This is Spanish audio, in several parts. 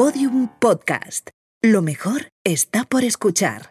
Podium Podcast. Lo mejor está por escuchar.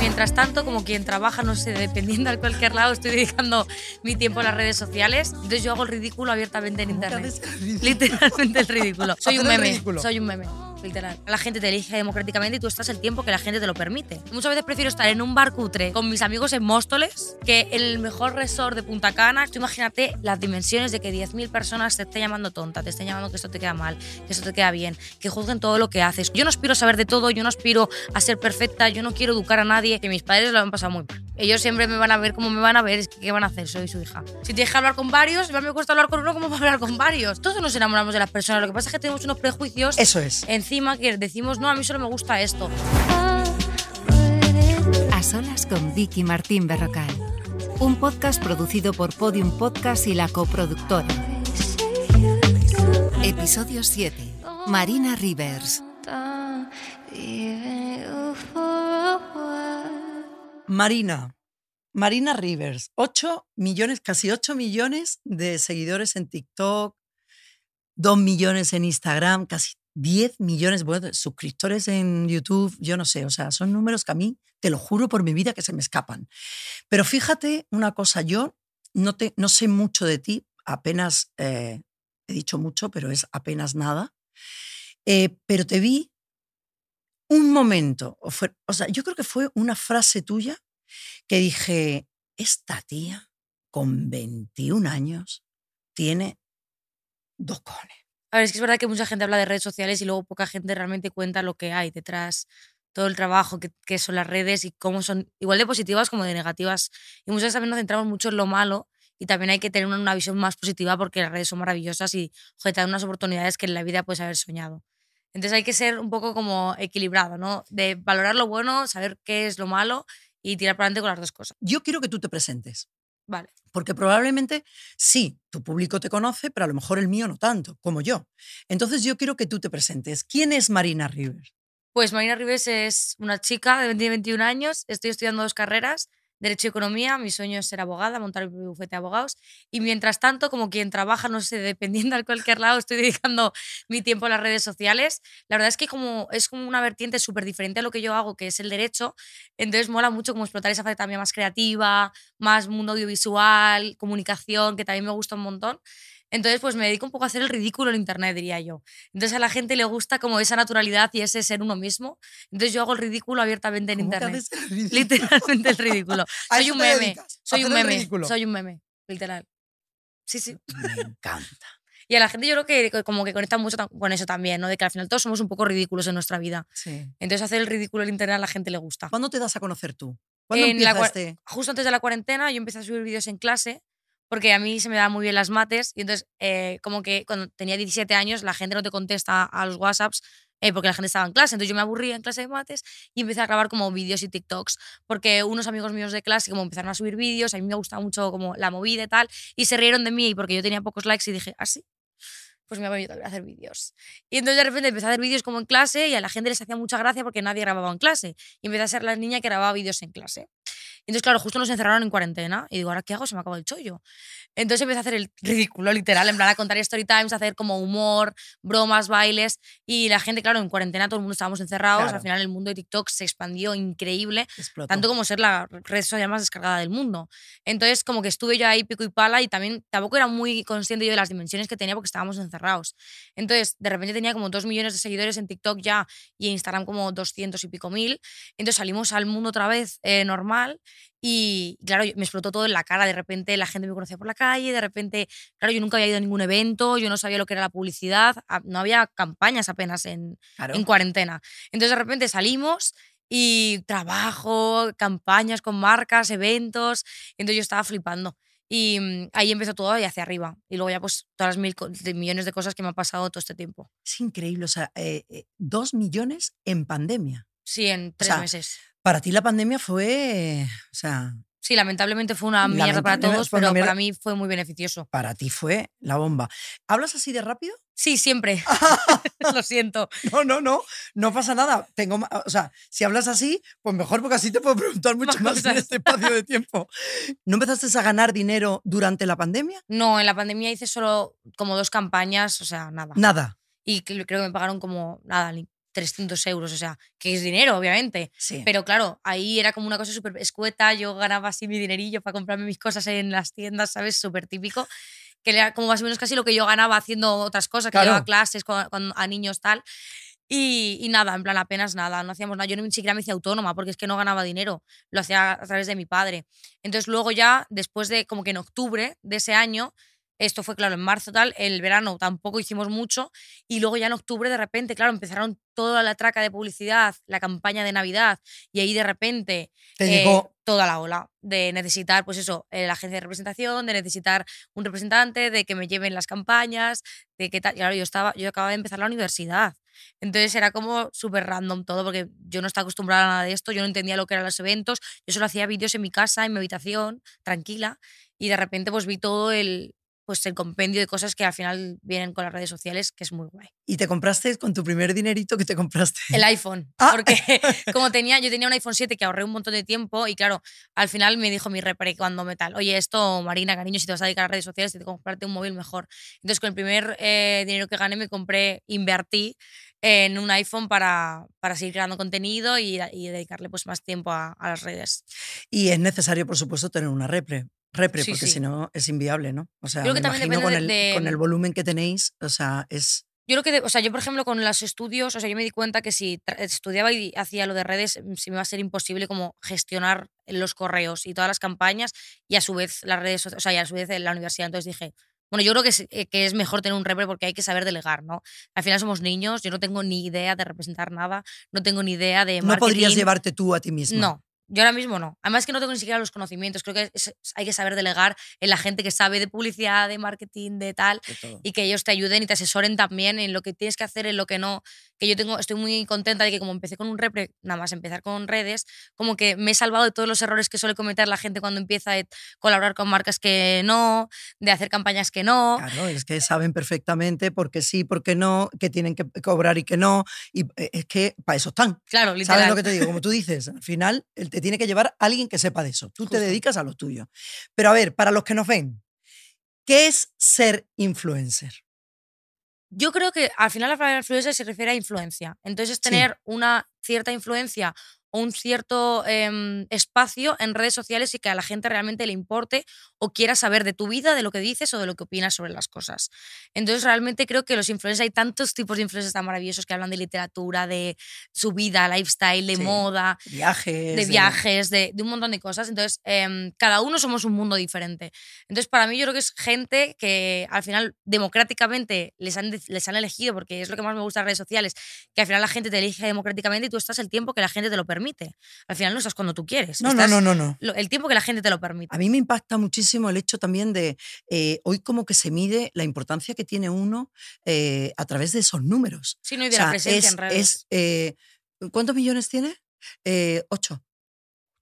Mientras tanto, como quien trabaja, no sé, dependiendo de cualquier lado, estoy dedicando mi tiempo a las redes sociales. Entonces yo hago el ridículo abiertamente en internet. Literalmente el ridículo. Soy un meme. Soy un meme. Literal. La gente te elige democráticamente y tú estás el tiempo que la gente te lo permite. Muchas veces prefiero estar en un bar cutre con mis amigos en Móstoles que en el mejor resort de Punta Cana. Tú imagínate las dimensiones de que 10.000 personas te estén llamando tonta, te estén llamando que esto te queda mal, que esto te queda bien, que juzguen todo lo que haces. Yo no aspiro a saber de todo, yo no aspiro a ser perfecta, yo no quiero educar a nadie, que mis padres lo han pasado muy mal. Ellos siempre me van a ver como me van a ver, es que ¿qué van a hacer? Soy su hija. Si tienes que hablar con varios, igual me cuesta hablar con uno, ¿cómo va a hablar con varios? Todos nos enamoramos de las personas, lo que pasa es que tenemos unos prejuicios Eso es. encima que decimos, no, a mí solo me gusta esto. A solas con Vicky Martín Berrocal. Un podcast producido por Podium Podcast y la coproductora. Episodio 7. Marina Rivers. Marina. Marina Rivers. 8 millones, casi 8 millones de seguidores en TikTok, 2 millones en Instagram, casi 10 millones de suscriptores en YouTube, yo no sé, o sea, son números que a mí, te lo juro por mi vida, que se me escapan. Pero fíjate una cosa, yo no, te, no sé mucho de ti, apenas, eh, he dicho mucho, pero es apenas nada, Eh, pero te vi un momento, o, fue- o sea, yo creo que fue una frase tuya que dije, esta tía con 21 años tiene dos cojones. A ver, es que es verdad que mucha gente habla de redes sociales y luego poca gente realmente cuenta lo que hay detrás, todo el trabajo que, son las redes y cómo son igual de positivas como de negativas. Y muchas veces también nos centramos mucho en lo malo y también hay que tener una, una visión más positiva porque las redes son maravillosas y joder, te dan unas oportunidades que en la vida puedes haber soñado. Entonces hay que ser un poco como equilibrado, ¿no? De valorar lo bueno, saber qué es lo malo y tirar para adelante con las dos cosas. Yo quiero que tú te presentes, Vale. porque probablemente sí, tu público te conoce, pero a lo mejor el mío no tanto, como yo. Entonces yo quiero que tú te presentes. ¿Quién es Marina Rivers? Pues Marina Rivers es una chica de 20 y 21 años. Estoy estudiando dos carreras, Derecho y Economía. Mi sueño es ser abogada, montar mi bufete de abogados. Y mientras tanto, como quien trabaja, no sé, dependiendo de cualquier lado, estoy dedicando mi tiempo a las redes sociales. La verdad es que como, es como una vertiente súper diferente a lo que yo hago, que es el derecho. Entonces mola mucho como explotar esa faceta también más creativa, más mundo audiovisual, comunicación, que también me gusta un montón. Entonces, pues me dedico un poco a hacer el ridículo en internet, diría yo. Entonces a la gente le gusta como esa naturalidad y ese ser uno mismo. Entonces yo hago el ridículo abiertamente en ¿Cómo que internet. haces el? Literalmente el ridículo. ¿A soy un meme. Soy un ¿Hacer el meme. Soy un meme. Literal. Sí, sí. Me encanta. Y a la gente yo creo que co- como que conecta mucho con eso también, ¿no? De que al final todos somos un poco ridículos en nuestra vida. Sí. Entonces hacer el ridículo en internet a la gente le gusta. ¿Cuándo te das a conocer tú? ¿Cuándo En la este? Justo antes de la cuarentena yo empecé a subir vídeos en clase porque a mí se me daban muy bien las mates y entonces eh, como que cuando tenía 17 años la gente no te contesta a los WhatsApps eh, porque la gente estaba en clase, entonces yo me aburría en clase de mates y empecé a grabar como vídeos y TikToks porque unos amigos míos de clase como empezaron a subir vídeos, a mí me gustaba mucho como la movida y tal y se rieron de mí porque yo tenía pocos likes y dije, ¿ah, sí? Pues me también a hacer vídeos. Y entonces de repente empecé a hacer vídeos como en clase y a la gente les hacía mucha gracia porque nadie grababa en clase. Y empecé a ser la niña que grababa vídeos en clase. Entonces, claro, justo nos encerraron en cuarentena y digo, ¿ahora qué hago? Se me acabó el chollo. Entonces empecé a hacer el ridículo, literal, en plan a contar story times, a hacer como humor, bromas, bailes. Y la gente, claro, en cuarentena todo el mundo estábamos encerrados. Claro. Al final el mundo de TikTok se expandió increíble, Explotó. tanto como ser la red social más descargada del mundo. Entonces, como que estuve yo ahí pico y pala y también tampoco era muy consciente yo de las dimensiones que tenía porque estábamos encerrados. Entonces, de repente tenía como dos millones de seguidores en TikTok ya y en Instagram como 200 y pico mil. Entonces salimos al mundo otra vez eh, normal y claro, me explotó todo en la cara. De repente la gente me conocía por la calle, de repente, claro, yo nunca había ido a ningún evento, yo no sabía lo que era la publicidad, no había campañas apenas en, Claro. en cuarentena. Entonces de repente salimos y trabajo, campañas con marcas, eventos. Entonces yo estaba flipando. Y mm, ahí empezó todo y hacia arriba. Y luego ya pues todas las mil, millones de cosas que me han pasado todo este tiempo. Es increíble. O sea, eh, eh, dos millones en pandemia. Sí, en tres sea, meses. Para ti la pandemia fue, o sea, Sí, lamentablemente fue una mierda para todos, pero mierda. para mí fue muy beneficioso. Para ti fue la bomba. ¿Hablas así de rápido? Sí, siempre. Lo siento. No, no, no, no pasa nada. Tengo, o sea, si hablas así, pues mejor porque así te puedo preguntar mucho Más más en este espacio de tiempo. ¿No empezaste a ganar dinero durante la pandemia? No, en la pandemia hice solo como dos campañas, o sea, nada. Nada. Y cre- creo que me pagaron como, nada, ni 300 euros, o sea, que es dinero, obviamente. Sí. Pero claro, ahí era como una cosa súper escueta, yo ganaba así mi dinerillo para comprarme mis cosas en las tiendas, ¿sabes? Súper típico. Que era como más o menos casi lo que yo ganaba haciendo otras cosas, que llevaba clases con, con- a niños tal. Y, y nada, en plan, apenas nada, no hacíamos nada. Yo ni siquiera me hice autónoma porque es que no ganaba dinero, lo hacía a través de mi padre. Entonces luego ya, después de como que en octubre de ese año, esto fue claro en marzo tal, el verano tampoco hicimos mucho y luego ya en octubre de repente, claro, empezaron toda la traca de publicidad, la campaña de Navidad y ahí de repente Te eh, llegó. toda la ola de necesitar, pues eso, eh, la agencia de representación, de necesitar un representante, de que me lleven las campañas, de que tal. Claro, yo estaba, yo acababa de empezar la universidad. Entonces era como súper random todo, porque yo no estaba acostumbrada a nada de esto, yo no entendía lo que eran los eventos, yo solo hacía vídeos en mi casa, en mi habitación, tranquila, y de repente pues vi todo el, pues el compendio de cosas que al final vienen con las redes sociales, que es muy guay. Y te compraste con tu primer dinerito que te compraste. El iPhone. Ah. Porque como tenía, yo tenía un iPhone 7 que ahorré un montón de tiempo y claro, al final me dijo mi repre cuando me tal, oye, esto, Marina, cariño, si te vas a dedicar a redes sociales, tienes que comprarte un móvil mejor. Entonces con el primer eh, dinero que gané me compré, invertí en un iPhone para, para seguir creando contenido y, y dedicarle pues más tiempo a, a las redes. Y es necesario, por supuesto, tener una repre. Repre, Sí, porque sí. si no es inviable, ¿no? O sea, Creo me que también imagino con el, de- de- con el volumen que tenéis, o sea, es... Yo creo que, de- o sea, yo por ejemplo con los estudios, o sea, yo me di cuenta que si estudiaba y hacía lo de redes, mm, se me iba a ser imposible como gestionar los correos y todas las campañas y a su vez las redes, o sea, y a su vez la universidad. Entonces dije, bueno, yo creo que es, eh, que es mejor tener un repre porque hay que saber delegar, ¿no? Al final somos niños, yo no tengo ni idea de representar nada, no tengo ni idea de No podrías marketing. llevarte tú a ti mismo. No, yo ahora mismo no. Además que no tengo ni siquiera los conocimientos. Creo que es- hay que saber delegar en la gente que sabe de publicidad, de marketing, de tal De y que ellos te ayuden y te asesoren también en lo que tienes que hacer, en lo que no. Que yo tengo, estoy muy contenta de que como empecé con un repre, nada más empezar con redes, como que me he salvado de todos los errores que suele cometer la gente cuando empieza a colaborar con marcas que no, de hacer campañas que no. Claro, es que saben perfectamente por qué sí, por qué no, que tienen que cobrar y que no. Y eh, es que para eso están. Claro, literal. ¿Sabes lo que te digo? Como tú dices, al final él te tiene que llevar alguien que sepa de eso. Tú te dedicas a lo tuyo. Pero a ver, para los que nos ven, ¿qué es ser influencer? Yo creo que al final la palabra influencer se refiere a influencia. Entonces, es Sí. tener una cierta influencia un cierto em, espacio en redes sociales y que a la gente realmente le importe o quiera saber de tu vida, de lo que dices o de lo que opinas sobre las cosas. Entonces, realmente creo que los influencers, hay tantos tipos de influencers tan maravillosos que hablan de literatura, de su vida, lifestyle, de Sí. moda, Viajes. de viajes, de, de un montón de cosas. Entonces, em, cada uno somos un mundo diferente. Entonces, para mí yo creo que es gente que al final democráticamente les han, les han elegido, porque es lo que más me gusta de las redes sociales, que al final la gente te elige democráticamente y tú estás el tiempo que la gente te lo permite. Al final no estás cuando tú quieres. No, no, estás no, no, el tiempo que la gente te lo permite. A mí me impacta muchísimo el hecho también de eh, hoy como que se mide la importancia que tiene uno eh, a través de esos números. Sí, no, y O de sea, la presencia es, en redes. es, eh, ¿Cuántos millones tiene? Ocho.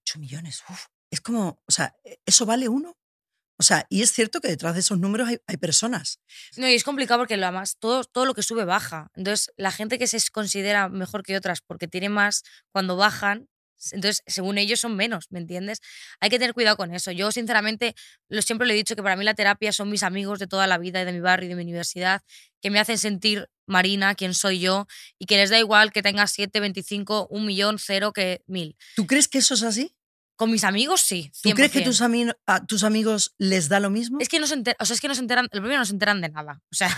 Ocho millones. uf. Es como, o sea, ¿eso vale uno? O sea, y es cierto que detrás de esos números hay, hay personas. No, y es complicado porque lo además todo, todo lo que sube baja. Entonces, la gente que se considera mejor que otras porque tiene más, cuando bajan, entonces, según ellos son menos, ¿me entiendes? Hay que tener cuidado con eso. Yo, sinceramente, lo, siempre le he dicho que para mí la terapia son mis amigos de toda la vida y de mi barrio y de mi universidad, que me hacen sentir Marina, quién soy yo, y que les da igual que tenga 7, 25, un millón, cero, que mil. ¿Tú crees que eso es así? Con mis amigos, sí. ¿Tú crees que 100%. tus, ami- a tus amigos les da lo mismo? Es que no se enteran, o sea, es que no se enteran, el primero no se enteran de nada. O sea,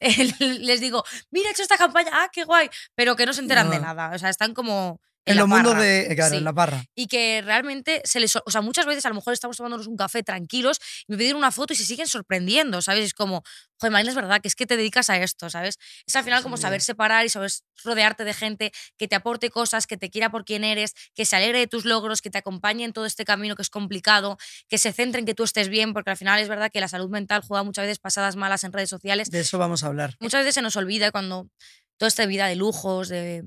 les digo, mira, he hecho esta campaña, ah, qué guay, pero que no se enteran de nada. O sea, están como en, los mundos parra. de. Claro, Sí. en la barra. Y que realmente se les. O sea, muchas veces a lo mejor estamos tomándonos un café tranquilos y me piden una foto y se siguen sorprendiendo, ¿sabes? Es como, joder, Marina, es verdad que es que te dedicas a esto, ¿sabes? Es al final como muy saber separar y saber rodearte de gente que te aporte cosas, que te quiera por quien eres, que se alegre de tus logros, que te acompañe en todo este camino que es complicado, que se centre en que tú estés bien, porque al final es verdad que la salud mental juega muchas veces pasadas malas en redes sociales De eso vamos a hablar. muchas veces se nos olvida cuando toda esta vida de lujos, de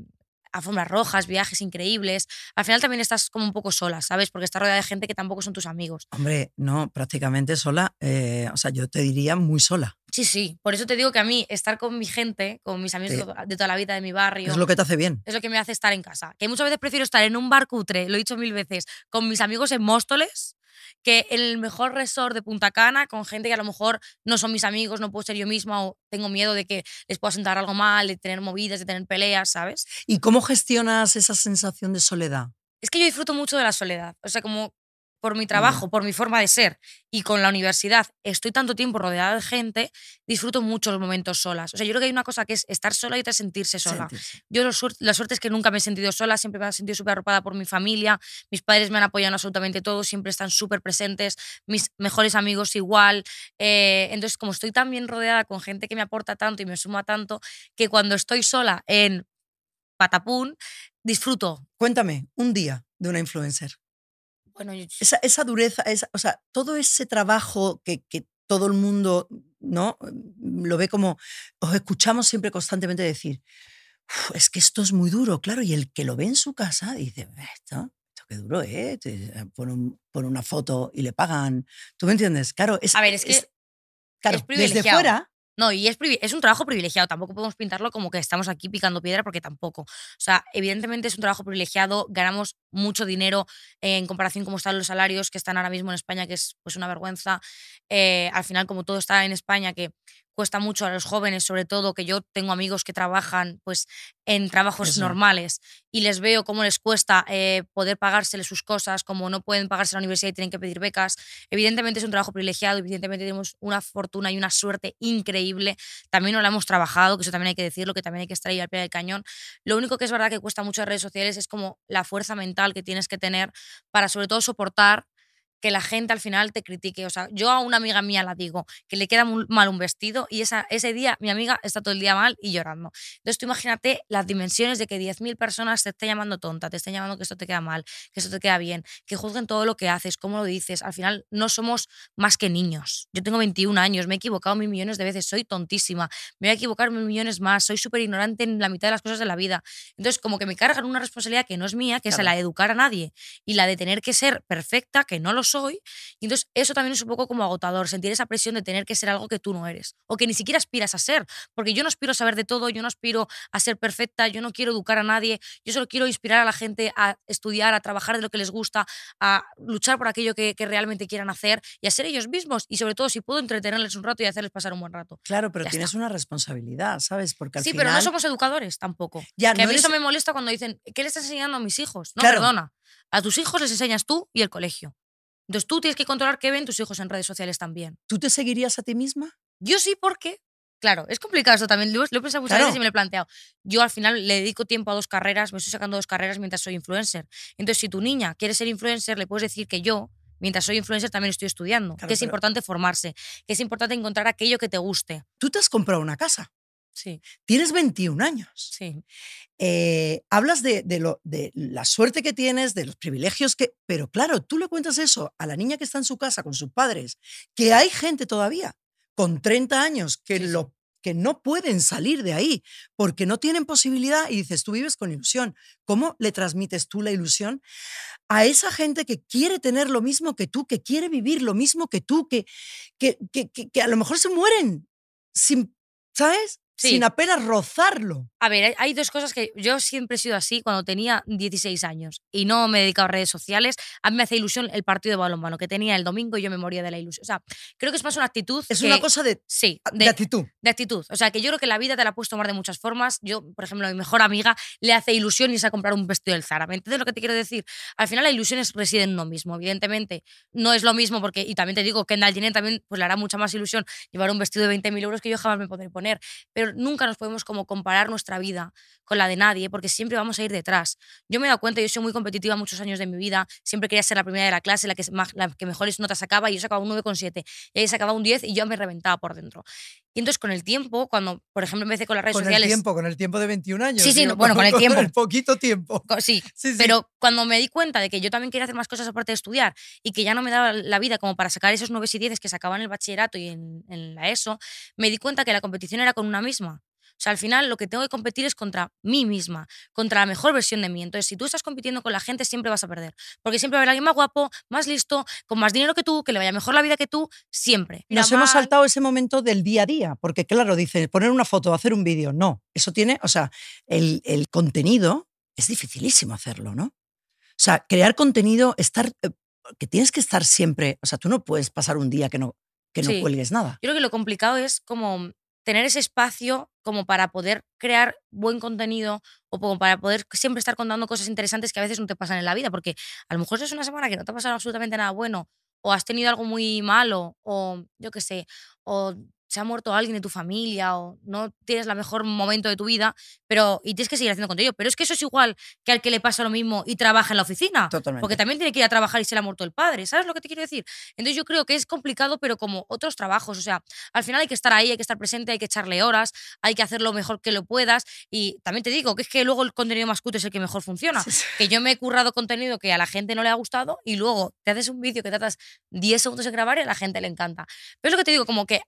alfombras rojas, viajes increíbles. Al final también estás como un poco sola, ¿sabes? Porque estás rodeada de gente que tampoco son tus amigos. Hombre, no, prácticamente sola. eh, o sea, yo te diría muy sola. Sí, sí. Por eso te digo que a mí estar con mi gente, con mis amigos Sí. de toda la vida, de mi barrio, Es lo que te hace bien. es lo que me hace estar en casa. Que muchas veces prefiero estar en un bar cutre, lo he dicho mil veces, con mis amigos en Móstoles, que en el mejor resort de Punta Cana, con gente que a lo mejor no son mis amigos, no puedo ser yo misma o tengo miedo de que les pueda sentar algo mal, de tener movidas, de tener peleas, ¿sabes? ¿Y cómo gestionas esa sensación de soledad? Es que yo disfruto mucho de la soledad. O sea, como por mi trabajo, por mi forma de ser y con la universidad estoy tanto tiempo rodeada de gente, disfruto mucho los momentos solas. O sea, yo creo que hay una cosa que es estar sola y otra es sentirse sola. Sentirse. Yo la suerte es que nunca me he sentido sola, siempre me he sentido súper arropada por mi familia, mis padres me han apoyado en absolutamente todo, siempre están súper presentes, mis mejores amigos igual. eh, entonces, como estoy tan bien rodeada con gente que me aporta tanto y me suma tanto, que cuando estoy sola en Patapún, disfruto. Cuéntame, un día de una influencer. Bueno, yo- Esa, esa dureza, esa- o sea, todo ese trabajo que, que todo el mundo ¿no? lo ve como, os escuchamos siempre constantemente decir, "Uf, es que esto es muy duro, claro, y el que lo ve en su casa dice, esto, esto qué duro, ¿eh? Te- Pone, un- una foto y le pagan. ¿Tú me entiendes? Claro, es, A ver, es que claro, es desde fuera, No, y es, es un trabajo privilegiado, tampoco podemos pintarlo como que estamos aquí picando piedra porque tampoco. O sea, evidentemente es un trabajo privilegiado, ganamos mucho dinero en comparación con cómo están los salarios que están ahora mismo en España, que es pues una vergüenza. Eh, al final, como todo está en España, que cuesta mucho a los jóvenes, sobre todo, que yo tengo amigos que trabajan pues en trabajos Eso. normales y les veo cómo les cuesta eh, poder pagársele sus cosas, como no pueden pagarse la universidad y tienen que pedir becas. Evidentemente es un trabajo privilegiado, evidentemente tenemos una fortuna y una suerte increíble. También no la hemos trabajado, que eso también hay que decirlo, que también hay que estar ahí al pie del cañón. Lo único que es verdad que cuesta mucho en redes sociales es como la fuerza mental que tienes que tener para sobre todo soportar que la gente al final te critique. O sea, yo a una amiga mía la digo que le queda mal un vestido y esa, ese día mi amiga está todo el día mal y llorando. Entonces tú imagínate las dimensiones de que 10.000 personas te estén llamando tonta, te estén llamando que esto te queda mal, que esto te queda bien, que juzguen todo lo que haces, cómo lo dices. Al final no somos más que niños. Yo tengo 21 años, me he equivocado mil millones de veces, soy tontísima, me voy a equivocar mil millones más, soy súper ignorante en la mitad de las cosas de la vida. Entonces como que me cargan una responsabilidad que no es mía, que es la de educar a nadie y la de tener que ser perfecta, que no lo soy. Y entonces eso también es un poco como agotador, sentir esa presión de tener que ser algo que tú no eres o que ni siquiera aspiras a ser, porque yo no aspiro a saber de todo, yo no aspiro a ser perfecta, yo no quiero educar a nadie, yo solo quiero inspirar a la gente a estudiar, a trabajar de lo que les gusta, a luchar por aquello que, que realmente quieran hacer y a ser ellos mismos y sobre todo si puedo entretenerles un rato y hacerles pasar un buen rato. claro, pero Ya tienes está. una responsabilidad, ¿sabes? Porque al Sí, final, pero no somos educadores tampoco. Ya, que a no mí eres- eso me molesta cuando dicen, ¿qué le estás enseñando a mis hijos? No, Claro. perdona. A tus hijos les enseñas tú y el colegio. Entonces tú tienes que controlar qué ven tus hijos en redes sociales también. ¿tú te seguirías a ti misma? Yo sí, porque. Claro, es complicado esto también. Lo, he pensado muchas Claro. veces y me lo he planteado. Yo al final le dedico tiempo a dos carreras, me estoy sacando dos carreras mientras soy influencer. Entonces, si tu niña quiere ser influencer, le puedes decir que yo, mientras soy influencer, también estoy estudiando. Claro, que es importante formarse, que es importante encontrar aquello que te guste. Tú te has comprado una casa, Sí, tienes 21 años. sí. Eh, hablas de, de lo, de la suerte que tienes, de los privilegios que... Pero claro, tú le cuentas eso a la niña que está en su casa con sus padres, que hay gente todavía con 30 años que, Sí, sí. lo, que no pueden salir de ahí porque no tienen posibilidad y dices, tú vives con ilusión. ¿Cómo le transmites tú la ilusión a esa gente que quiere tener lo mismo que tú, que quiere vivir lo mismo que tú, que, que, que, que- que a lo mejor se mueren sin, ¿sabes? Sí. Sin apenas rozarlo. A ver, hay, dos cosas que yo siempre he sido así cuando tenía 16 años y no me he dedicado a redes sociales. A mí me hace ilusión el partido de balonmano que tenía el domingo y yo me moría de la ilusión. O sea, creo que es más una actitud. Es que- una cosa de, Sí, de de, actitud. de actitud. O sea, que yo creo que la vida te la puedes tomar de muchas formas. Yo, por ejemplo, a mi mejor amiga le hace ilusión irse a comprar un vestido del Zara. ¿Me entiendes lo que te quiero decir? Al final la ilusión es, reside en uno mismo. Evidentemente, no es lo mismo porque, y también te digo, Kendall Jenner también pues, le hará mucha más ilusión llevar un vestido de 20.000 euros que yo jamás me podré poner. Pero nunca nos podemos como comparar nuestra vida con la de nadie porque siempre vamos a ir detrás. Yo me he dado cuenta, yo soy muy competitiva muchos años de mi vida, siempre quería ser la primera de la clase, la que, la que mejores notas sacaba y yo sacaba un 9,7 y ella sacaba un 10 y yo me reventaba por dentro. Y entonces con el tiempo, cuando, por ejemplo, empecé con las redes Con sociales... el tiempo, con el tiempo de 21 años. Sí, sí, digo, bueno, con el tiempo. el poquito tiempo. Sí, Sí, sí. pero cuando me di cuenta de que yo también quería hacer más cosas aparte de estudiar y que ya no me daba la vida como para sacar esos 9 y 10 que sacaba en el bachillerato y en, en la ESO, me di cuenta que la competición era con una misma. Sea, al final lo que tengo que competir es contra mí misma, contra la mejor versión de mí. Entonces, si tú estás compitiendo con la gente, siempre vas a perder. Porque siempre va a haber alguien más guapo, más listo, con más dinero que tú, que le vaya mejor la vida que tú, siempre. Nos hemos saltado ese momento del día a día, porque claro, dice, poner una foto, hacer un vídeo, no, eso tiene, o sea, el, el contenido es dificilísimo hacerlo, ¿no? O sea, crear contenido, estar, eh, que tienes que estar siempre, o sea, tú no puedes pasar un día que no, que no Sí. cuelgues nada. Yo creo que lo complicado es como tener ese espacio como para poder crear buen contenido o como para poder siempre estar contando cosas interesantes que a veces no te pasan en la vida, porque a lo mejor es una semana que no te ha pasado absolutamente nada bueno o has tenido algo muy malo o yo qué sé, o se ha muerto alguien de tu familia o no tienes el mejor momento de tu vida, pero y tienes que seguir haciendo contenido, pero es que eso es igual que al que le pasa lo mismo y trabaja en la oficina. Totalmente. Porque también tiene que ir a trabajar y se le ha muerto el padre. ¿Sabes lo que te quiero decir? Entonces yo creo que es complicado, pero como otros trabajos. O sea, al final hay que estar ahí, hay que estar presente, hay que echarle horas, hay que hacer lo mejor que lo puedas. Y también te digo que es que luego el contenido más cutre es el que mejor funciona. Sí, sí. Que yo me he currado contenido que a la gente no le ha gustado y luego te haces un vídeo que tratas 10 segundos en grabar y a la gente le encanta. Pero es lo que te digo, como que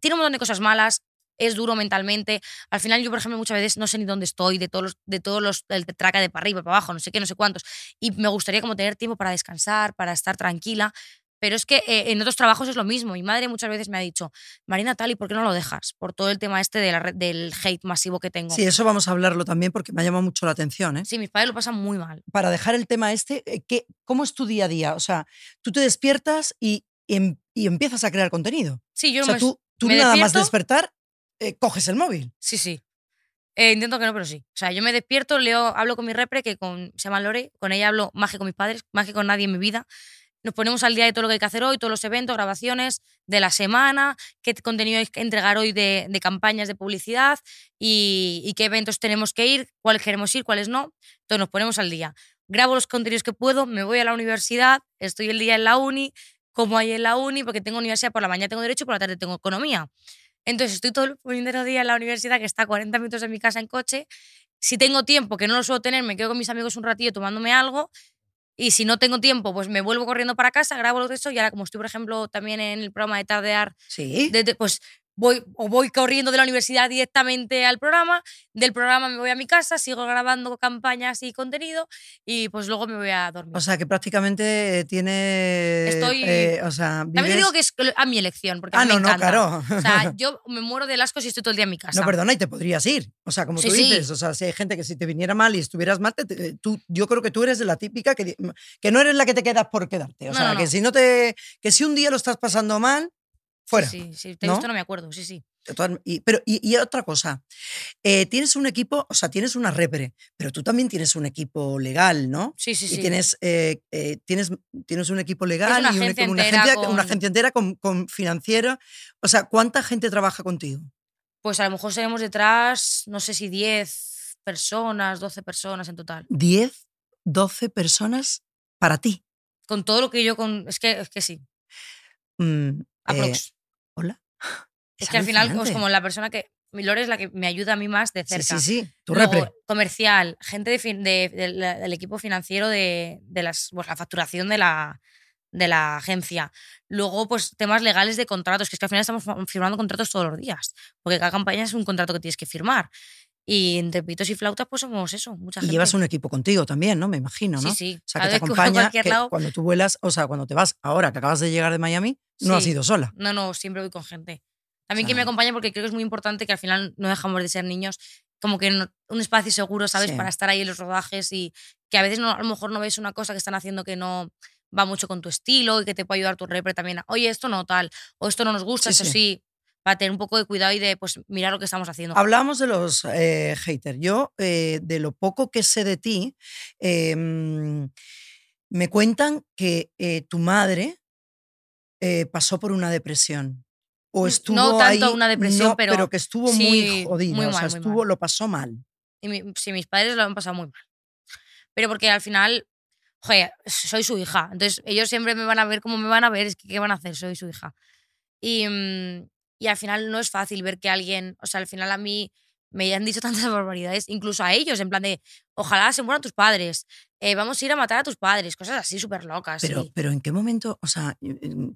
tiene un montón de cosas malas, es duro mentalmente. Al final yo, por ejemplo, muchas veces no sé ni dónde estoy, de todos los, de todos los, el traca de para arriba, para abajo, no sé qué, no sé cuántos. Y me gustaría como tener tiempo para descansar, para estar tranquila. Pero es que eh, en otros trabajos es lo mismo. Mi madre muchas veces me ha dicho, Marina, tal, ¿y por qué no lo dejas? Por todo el tema este de la red- del hate masivo que tengo. Sí, eso vamos a hablarlo también porque me ha llamado mucho la atención. ¿eh? Sí, mis padres lo pasan muy mal. Para dejar el tema este, eh, ¿qué, ¿cómo es tu día a día? O sea, tú te despiertas y, y em- y empiezas a crear contenido. Sí, yo o sea, me, tú, tú me nada más despertar, eh, coges el móvil. Sí, sí. Eh, intento que no, pero sí. O sea, yo me despierto, leo, hablo con mi repre, que con, se llama Lore, con ella hablo más que con mis padres, más que con nadie en mi vida. Nos ponemos al día de todo lo que hay que hacer hoy, todos los eventos, grabaciones de la semana, qué contenido hay que entregar hoy de, de campañas de publicidad y, y qué eventos tenemos que ir, cuáles queremos ir, cuáles no. Entonces nos ponemos al día. Grabo los contenidos que puedo, me voy a la universidad, estoy el día en la uni, como hay en la uni, porque tengo universidad por la mañana tengo derecho, por la tarde tengo economía. Entonces estoy todo el puñetero día en la universidad, que está a 40 minutos de mi casa en coche. Si tengo tiempo, que no lo suelo tener, me quedo con mis amigos un ratillo tomándome algo. Y si no tengo tiempo, pues me vuelvo corriendo para casa, grabo lo de eso. Y ahora, como estoy, por ejemplo, también en el programa de tardear, Sí. de- de- pues voy, o voy corriendo de la universidad directamente al programa. Del programa me voy a mi casa, sigo grabando campañas y contenido. Y pues luego me voy a dormir. O sea, que prácticamente tiene. Estoy- eh, o sea, también vives- digo que es a mi elección, porque a Ah, mí me no, no, encanta. claro. O sea, yo me muero del asco si estoy todo el día en mi casa. No, perdona, y te podrías ir. O sea, como Sí, tú sí. dices, o sea, si hay gente que si te viniera mal y estuvieras mal, te- te- tú, yo creo que tú eres de la típica que, que no eres la que te quedas por quedarte. O No, sea, no, que si no te. que si un día lo estás pasando mal, fuera. Sí, sí, te he ¿no? visto, no me acuerdo, sí, sí. Y, pero, y, y otra cosa, eh, tienes un equipo, o sea, tienes una repre, pero tú también tienes un equipo legal, ¿no? Sí, sí, y sí. tienes, eh, eh, tienes, tienes un equipo legal una y una, agencia, una con- agencia entera con, con financiera. O sea, ¿cuánta gente trabaja contigo? Pues a lo mejor seremos detrás, no sé si 10 personas, 12 personas en total. 10, 12 personas para ti. Con todo lo que yo con. Es que, es que sí, Mm, eh, aprox. hola. es que al final es alucinante. como la persona que. Lore es la que me ayuda a mí más de Sí, cerca. sí, sí, tu Luego, repre. comercial, gente de fin- de- de la- del equipo financiero de, de las, pues, la facturación de la, de la agencia. Luego, pues temas legales de contratos, que es que al final estamos firmando contratos todos los días, porque cada campaña es un contrato que tienes que firmar. Y entre pitos y flautas, pues somos eso, mucha Y gente. llevas un equipo contigo también, ¿no? Me imagino, ¿no? Sí, sí. O sea, que te que acompaña, que lado, cuando tú vuelas, o sea, cuando te vas ahora que acabas de llegar de Miami, no has Sí. ido sola. No, no, siempre voy con gente. También que sea- me acompañe porque creo que es muy importante que al final no dejamos de ser niños, como que no- un espacio seguro, ¿sabes? Sí. Para estar ahí en los rodajes y que a veces no, a lo mejor no ves una cosa que están haciendo que no va mucho con tu estilo y que te puede ayudar tu repre también. a, Oye, esto no tal, o esto no nos gusta, Sí, esto sí. Para tener un poco de cuidado y de pues mirar lo que estamos haciendo. Hablamos de los eh, haters. Yo, eh, de lo poco que sé de ti, eh, me cuentan que eh, tu madre eh, pasó por una depresión. O Mm, estuvo no tanto ahí- una depresión, no, pero que estuvo sí, muy jodida. muy o sea, mal, muy estuvo, mal. lo pasó mal. Y mi- sí, mis padres lo han pasado muy mal. Pero porque al final, joder, soy su hija. Entonces ellos siempre me van a ver como me van a ver. Es que, ¿qué van a hacer? Soy su hija. Y, mm, y al final no es fácil ver que alguien, o sea, al final a mí me han dicho tantas barbaridades, incluso a ellos, en plan de, ojalá se mueran tus padres, eh, vamos a ir a matar a tus padres, cosas así súper locas. Pero, pero ¿en qué momento? O sea,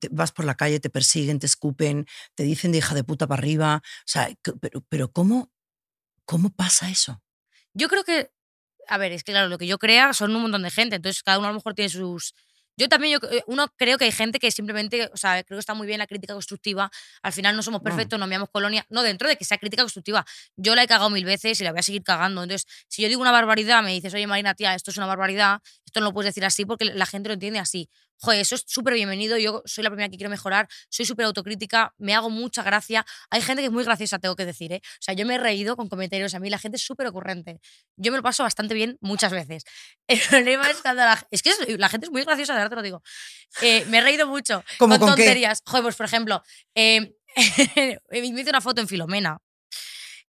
te- vas por la calle, te persiguen, te escupen, te dicen de hija de puta para arriba. O sea, pero, pero ¿cómo? ¿Cómo pasa eso? Yo creo que, a ver, es que claro, lo que yo crea son un montón de gente, entonces cada uno a lo mejor tiene sus... Yo también, yo, eh, uno creo que hay gente que simplemente, o sea, creo que está muy bien la crítica constructiva. Al final no somos perfectos, no enviamos colonia. No, dentro de que sea crítica constructiva. Yo la he cagado mil veces y la voy a seguir cagando. Entonces, si yo digo una barbaridad, me dices, oye, Marina, tía, esto es una barbaridad, esto no lo puedes decir así porque la gente lo entiende así. Joder, eso es súper bienvenido. Yo soy la primera que quiero mejorar, soy súper autocrítica, me hago mucha gracia. Hay gente que es muy graciosa, tengo que decir, ¿eh? O sea, yo me he reído con comentarios. A mí la gente es súper ocurrente. Yo me lo paso bastante bien muchas veces. El problema es cuando la, es que la gente es muy graciosa, de verdad te lo digo. Eh, me he reído mucho ¿Cómo con con qué? tonterías. Joder, pues por ejemplo, eh, me hice una foto en Filomena.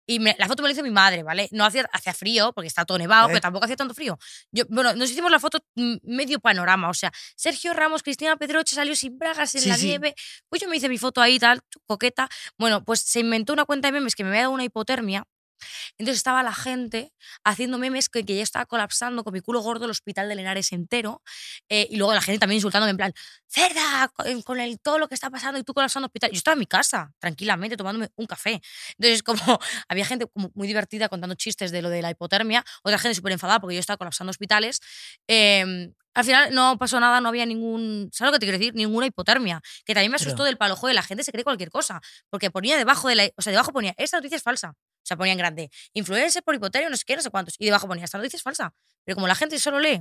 Y me- la foto me la hizo mi madre, ¿vale? No hacía, hacía frío, porque está todo nevado, Eh. pero tampoco hacía tanto frío. Yo, bueno, nos hicimos la foto mm, medio panorama, o sea, Sergio Ramos, Cristina Pedroche salió sin bragas en Sí, la sí. nieve. Pues yo me hice mi foto ahí, tal, coqueta. Bueno, pues se inventó una cuenta de memes que me había dado una hipotermia. Entonces estaba la gente haciendo memes que, que ya estaba colapsando con mi culo gordo el hospital de Lenares entero. eh, y luego la gente también insultándome en plan, cerda, con, con el, todo lo que está pasando y tú colapsando hospital. Yo estaba en mi casa, tranquilamente, tomándome un café. Entonces, como había gente como muy divertida contando chistes de lo de la hipotermia, otra gente súper enfadada porque yo estaba colapsando hospitales. eh, al final no pasó nada, no había ningún, ¿sabes lo que te quiero decir? Ninguna hipotermia. Que también me asustó Pero- del palo, joder, la gente se cree cualquier cosa. Porque ponía debajo de la, o sea, debajo ponía, esta noticia es falsa. O sea, ponía en grande, influencer por hipotermia, no sé qué, no sé cuántos. Y debajo ponía, esta noticia es falsa. Pero como la gente solo lee,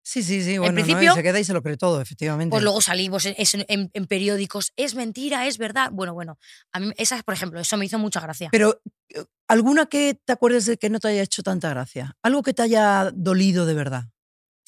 Sí, sí, sí. Bueno, ¿no? Y principio- se queda y se lo cree todo, efectivamente. pues luego salimos en- en periódicos, es mentira, es verdad. Bueno, bueno, a mí esas, por ejemplo, eso me hizo mucha gracia. Pero, eh, ¿alguna que te acuerdes de que no te haya hecho tanta gracia? Algo que te haya dolido de verdad.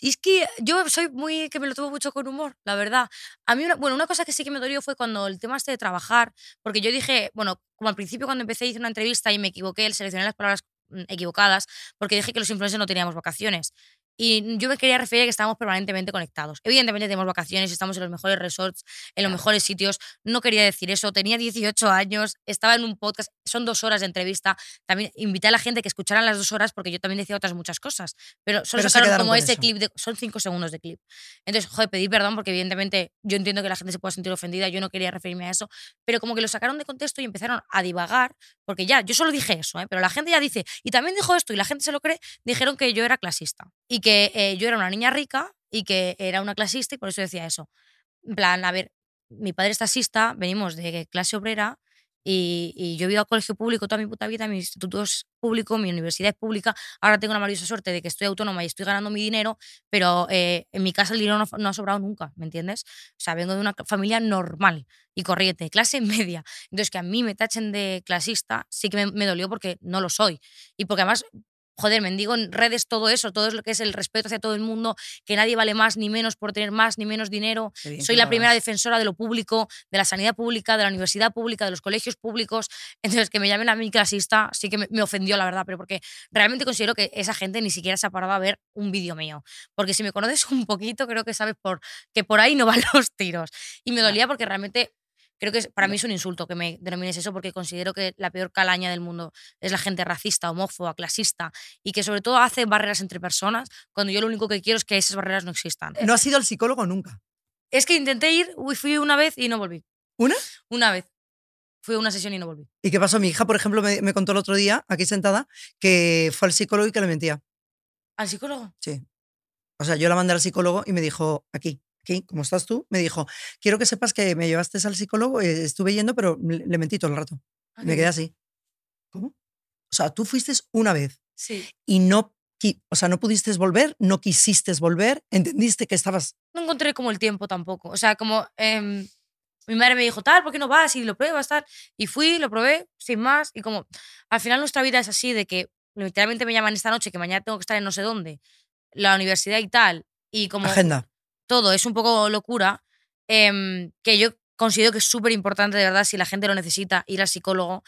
Y es que yo soy muy, que me lo tomo mucho con humor, la verdad. A mí, una, bueno, una cosa que sí que me dolió fue cuando el tema este de trabajar, porque yo dije, bueno, como al principio cuando empecé hice una entrevista y me equivoqué, el seleccioné las palabras mm, equivocadas, porque dije que los influencers no teníamos vacaciones. Y yo me quería referir a que estábamos permanentemente conectados. Evidentemente tenemos vacaciones, estamos en los mejores resorts, en los mejores sitios. No quería decir eso. Tenía 18 años, estaba en un podcast, son dos horas de entrevista. También invité a la gente que escucharan las dos horas porque yo también decía otras muchas cosas. Pero solo Pero sacaron como ese eso. clip, de, son cinco segundos de clip. Entonces, joder, pedí perdón porque evidentemente yo entiendo que la gente se pueda sentir ofendida, yo no quería referirme a eso, pero como que lo sacaron de contexto y empezaron a divagar, porque ya, yo solo dije eso, ¿eh? pero la gente ya dice, y también dijo esto, y la gente se lo cree, dijeron que yo era clasista y que eh, yo era una niña rica y que era una clasista y por eso decía eso. En plan, a ver, mi padre es taxista, venimos de clase obrera y, yo he ido a colegio público toda mi puta vida, mi instituto es público, mi universidad es pública, ahora tengo la maravillosa suerte de que estoy autónoma y estoy ganando mi dinero, pero eh, en mi casa el dinero no, no ha sobrado nunca, ¿me entiendes? O sea, vengo de una familia normal y corriente, clase media. Entonces, que a mí me tachen de clasista sí que me dolió porque no lo soy. Y porque además joder, mendigo en redes todo eso, todo es lo que es el respeto hacia todo el mundo, que nadie vale más ni menos por tener más ni menos dinero. Bien Soy la primera defensora de lo público, de la sanidad pública, de la universidad pública, de los colegios públicos. Entonces, que me llamen a mí clasista sí que me, me ofendió, la verdad, pero porque realmente considero que esa gente ni siquiera se ha parado a ver un vídeo mío. Porque si me conoces un poquito, creo que sabes por, que por ahí no van los tiros. Y me dolía porque realmente creo que es- para mí es un insulto que me denomines eso porque considero que la peor calaña del mundo es la gente racista, homófoba, clasista y que sobre todo hace barreras entre personas cuando yo lo único que quiero es que esas barreras no existan. No has ido al psicólogo nunca. Es que intenté ir, fui una vez y no volví. ¿Una? Una vez. Fui a una sesión y no volví. ¿Y qué pasó? Mi hija, por ejemplo, me, me contó el otro día, aquí sentada, que fue al psicólogo y que le mentía. ¿Al psicólogo? Sí. O sea, yo la mandé al psicólogo y me dijo, aquí, aquí, como estás tú, me dijo, quiero que sepas que me llevaste al psicólogo, eh, estuve yendo, pero le mentí todo el rato. Ah, Y me quedé así. ¿Cómo? O sea, tú fuiste una vez Sí. y no, o sea, no pudiste volver, no quisiste volver, entendiste que estabas... No encontré como el tiempo tampoco. O sea, como em, mi madre me dijo, tal, ¿por qué no vas y lo pruebas, tal? Y fui, lo probé, sin más. Y como al final nuestra vida es así, de que literalmente me llaman esta noche, que mañana tengo que estar en no sé dónde, la universidad y tal. Y como Agenda. Todo es un poco locura, em, que yo considero que es súper importante, de verdad, si la gente lo necesita, ir al psicólogo.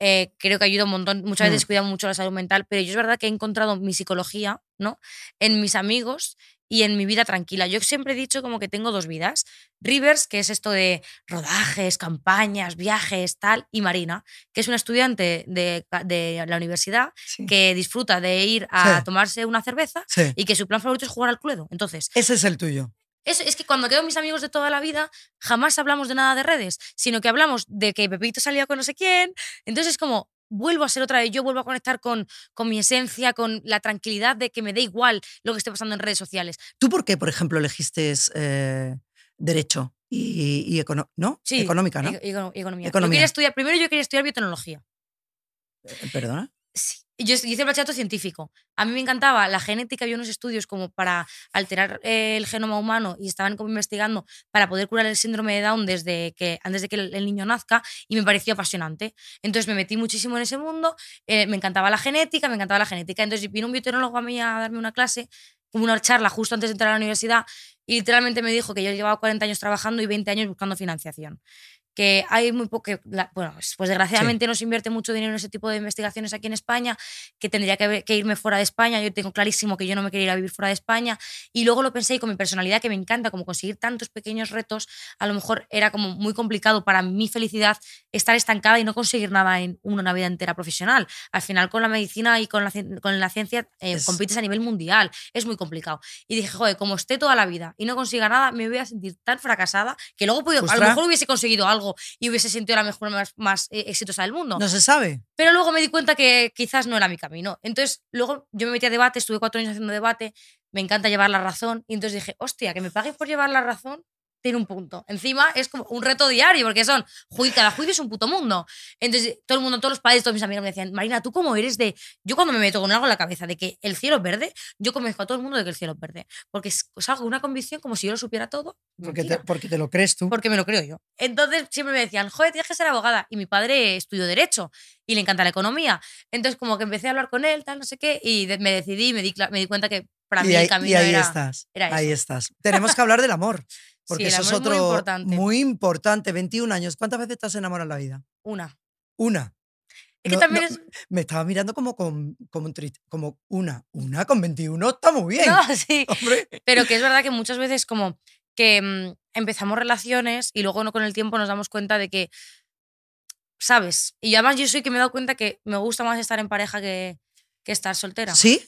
eh, creo que ayuda un montón. Muchas veces Mm. cuida mucho la salud mental, pero yo es verdad que he encontrado mi psicología, ¿no? En mis amigos y en mi vida tranquila. Yo siempre he dicho como que tengo dos vidas. Rivers, que es esto de rodajes, campañas, viajes, tal, y Marina, que es una estudiante de, de la universidad Sí. que disfruta de ir a Sí. tomarse una cerveza Sí. y que su plan favorito es jugar al cluedo. Entonces, Ese es el tuyo. Es, es que cuando quedo con mis amigos de toda la vida, jamás hablamos de nada de redes, sino que hablamos de que Pepito salía con no sé quién. Entonces es como, vuelvo a ser otra vez yo, vuelvo a conectar con, con mi esencia, con la tranquilidad de que me dé igual lo que esté pasando en redes sociales. ¿Tú por qué, por ejemplo, elegiste eh, Derecho y, y econo- ¿no? Sí, Económica, ¿no? eco- econo- economía. Yo Economía. quería estudiar, primero yo quería estudiar biotecnología. Eh, ¿Perdona? Sí. Yo hice el bachillerato científico. A mí me encantaba la genética, había unos estudios como para alterar el genoma humano y estaban como investigando para poder curar el síndrome de Down desde que, antes de que el niño nazca y me pareció apasionante. Entonces me metí muchísimo en ese mundo, eh, me encantaba la genética, me encantaba la genética. Entonces vino un biotecnólogo a mí a darme una clase, como una charla justo antes de entrar a la universidad y literalmente me dijo que yo llevaba 40 años trabajando y 20 años buscando financiación que hay muy poco, que bueno, pues desgraciadamente no se invierte mucho dinero en ese tipo de investigaciones aquí en España, que tendría que, que irme fuera de España, yo tengo clarísimo que yo no me quería ir a vivir fuera de España, y luego lo pensé y con mi personalidad que me encanta, como conseguir tantos pequeños retos, a lo mejor era como muy complicado para mi felicidad estar estancada y no conseguir nada en una vida entera profesional. Al final con la medicina y con la, con la ciencia eh, Es- compites a nivel mundial, es muy complicado. Y dije, joder, como esté toda la vida y no consiga nada, me voy a sentir tan fracasada que luego puedo- a lo mejor hubiese conseguido algo y hubiese sentido la mejor más, más eh, exitosa del mundo. No se sabe. Pero luego me di cuenta que quizás no era mi camino. Entonces, luego yo me metí a debate, estuve cuatro años haciendo debate, me encanta llevar la razón. Y entonces dije, hostia, que me paguen por llevar la razón tiene un punto. Encima es como un reto diario, porque son, cada juicio es un puto mundo. Entonces, todo el mundo, todos los padres, todos mis amigos me decían, Marina, ¿tú cómo eres de...? Yo cuando me meto con algo en la cabeza de que el cielo es verde, yo convenzco a todo el mundo de que el cielo es verde. Porque es, es algo, una convicción como si yo lo supiera todo. Porque te, porque te lo crees tú. porque me lo creo yo. Entonces siempre me decían, joder, tienes que ser abogada. Y mi padre estudió Derecho y le encanta la economía. Entonces como que empecé a hablar con él, tal, no sé qué, y me decidí, me di, me di cuenta que para y mí ahí, el camino y ahí era... estás. era ahí estás. Tenemos que hablar del amor. Porque el eso es amor es otro muy importante. muy importante. 21 años. ¿Cuántas veces te has enamorado en la vida? Una. Una. Es que No- también no, es... Me estaba mirando como con, como, un triste- como una. Una con 21 está muy bien. No, sí. Hombre. Pero que es verdad que muchas veces como que mm, empezamos relaciones y luego no con el tiempo nos damos cuenta de que, ¿sabes? Y además yo soy que me he dado cuenta que me gusta más estar en pareja que, que estar soltera. ¿Sí?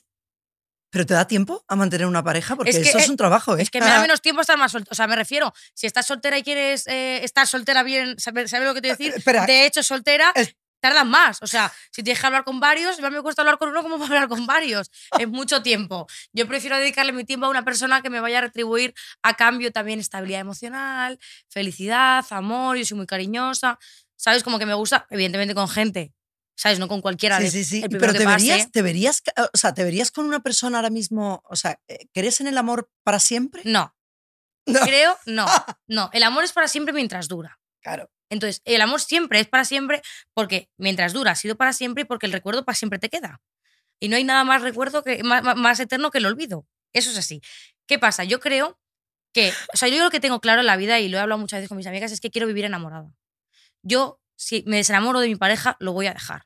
¿Pero te da tiempo a mantener una pareja? Porque Es que, eso es eh, un trabajo, ¿eh? Es que me da menos tiempo estar más soltera. O sea, me refiero, si estás soltera y quieres eh, estar soltera bien, ¿sabes, sabes lo que te decir? Espera. De hecho, soltera, Es- tardas más. O sea, si tienes que hablar con varios, igual me cuesta hablar con uno como para hablar con varios. Es mucho tiempo. Yo prefiero dedicarle mi tiempo a una persona que me vaya a retribuir a cambio también estabilidad emocional, felicidad, amor. Yo soy muy cariñosa. ¿Sabes? Como que me gusta, evidentemente, con gente. ¿Sabes? No con cualquiera. Sí, sí, sí. el Pero que te pase. verías, te verías, o sea, te verías con una persona ahora mismo, o sea, eh, ¿crees en el amor para siempre? No. No. Creo, no. No. El amor es para siempre mientras dura. Claro. Entonces, el amor siempre es para siempre porque mientras dura ha sido para siempre y porque el recuerdo para siempre te queda. Y no hay nada más recuerdo que más- más eterno que el olvido. Eso es así. ¿Qué pasa? Yo creo que, o sea, yo lo que tengo claro en la vida y lo he hablado muchas veces con mis amigas es que quiero vivir enamorada. Yo, si me desenamoro de mi pareja, lo voy a dejar.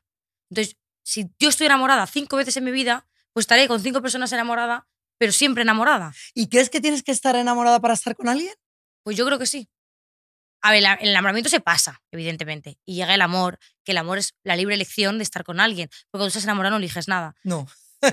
Entonces, si yo estoy enamorada cinco veces en mi vida, pues estaré con cinco personas enamorada, pero siempre enamorada. ¿Y crees que tienes que estar enamorada para estar con alguien? Pues yo creo que sí. A ver, el enamoramiento se pasa, evidentemente, y llega el amor, que el amor es la libre elección de estar con alguien, porque cuando estás enamorado no eliges nada. No.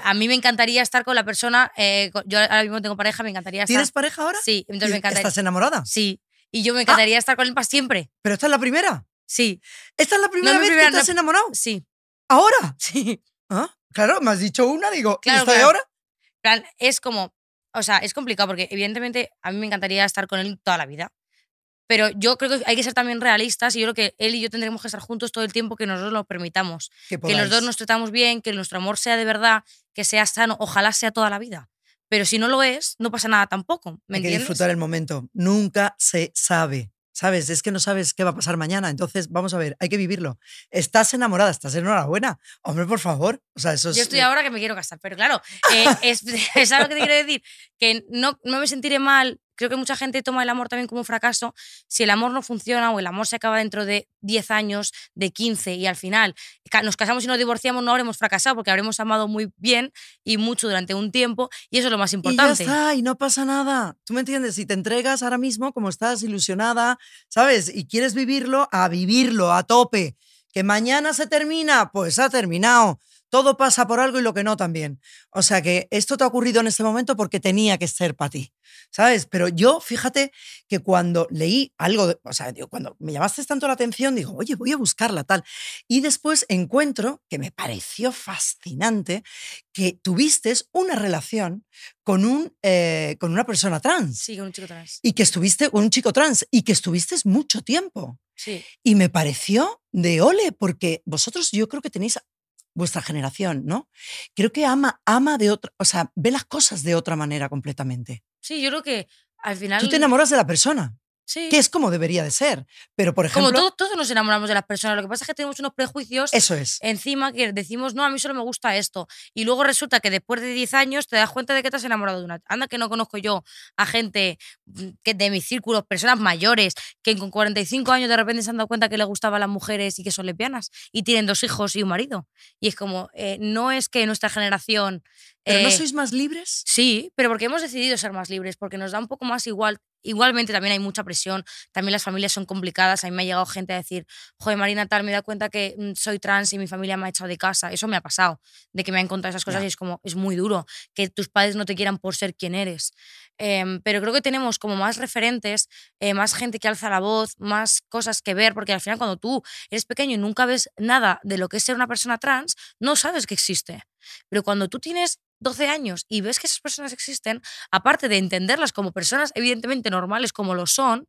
A mí me encantaría estar con la persona, eh, yo ahora mismo tengo pareja, me encantaría estar... ¿Tienes pareja ahora? Sí, entonces ¿Y me encantaría... ¿Estás enamorada? Sí, y yo me encantaría estar con él para siempre. Pero esta es la primera. Sí, Esta es la primera mi vez primera, que no. enamorado. sí, ¿Ahora? sí. ¿Ah? Claro, me has dicho una, digo, Claro, ¿y esta de claro. ahora? Plan, es como, o sea, es complicado porque evidentemente a mí me encantaría estar con él toda la vida. Pero yo creo que hay que ser también realistas y yo creo que él y yo tendremos que estar juntos todo el tiempo que nosotros lo permitamos. Que, que los dos nos tratamos bien, que nuestro amor sea de verdad, que sea sano, ojalá sea toda la vida. Pero si no lo es, no pasa nada tampoco. ¿Me Hay que entiendes? disfrutar el momento. Nunca se sabe. ¿Sabes? Es que no sabes qué va a pasar mañana. Entonces, vamos a ver, hay que vivirlo. Estás enamorada, estás enhorabuena. Hombre, por favor. O sea, eso es. Yo estoy eh, ahora que me quiero casar, pero claro, eh, es, ¿sabes lo que te quiero decir? Que no, no me sentiré mal. Creo que mucha gente toma el amor también como un fracaso. Si el amor no funciona o el amor se acaba dentro de 10 años, de 15 y al final nos casamos y nos divorciamos, no habremos fracasado porque habremos amado muy bien y mucho durante un tiempo y eso es lo más Y ya importante. está, y no pasa nada. ¿Tú me entiendes? Si te entregas ahora mismo, como estás ilusionada, ¿sabes? Y quieres vivirlo, a vivirlo a tope. Que mañana se termina, pues ha terminado. Todo pasa por algo y lo que no también. O sea que esto te ha ocurrido en este momento porque tenía que ser para ti, ¿sabes? Pero yo, fíjate que cuando leí algo, de- o sea, digo, cuando me llamaste tanto la atención, digo, oye, voy a buscarla tal. Y después encuentro, que me pareció fascinante, que tuviste una relación con, un, eh, con una persona trans. Sí, con un chico trans. Y que estuviste con un chico trans y que estuviste mucho tiempo. Sí. Y me pareció de ole, porque vosotros yo creo que tenéis vuestra generación, ¿no? Creo que ama, ama de otra, o sea, ve las cosas de otra manera completamente. Sí, yo creo que al final. Tú te enamoras de la persona, Sí. que es como debería de ser. Pero, por ejemplo, Como todos, todos nos enamoramos de las personas. Lo que pasa es que tenemos unos prejuicios eso es. encima que decimos, no, a mí solo me gusta esto. Y luego resulta que después de 10 años te das cuenta de que te has enamorado de una. Anda que no conozco yo a gente mm, que de mis círculos, personas mayores, que con 45 años de repente se han dado cuenta que les gustaban las mujeres y que son lesbianas y tienen dos hijos y un marido. Y es como, eh, no es que nuestra generación... ¿Pero no eh, sois más libres? Sí, pero porque hemos decidido ser más libres, porque nos da un poco más igual. Igualmente también hay mucha presión, también las familias son complicadas. A mí me ha llegado gente a decir, joder, Marina, tal, me da cuenta que mm, soy trans y mi familia me ha echado de casa. Eso me ha pasado, de que me han contado esas cosas y es como, es muy duro que tus padres no te quieran por ser quien eres. Em, pero creo que tenemos como más referentes, eh, más gente que alza la voz, más cosas que ver, porque al final cuando tú eres pequeño y nunca ves nada de lo que es ser una persona trans, no sabes que existe. Pero cuando tú tienes 12 años y ves que esas personas existen, aparte de entenderlas como personas evidentemente normales como lo son,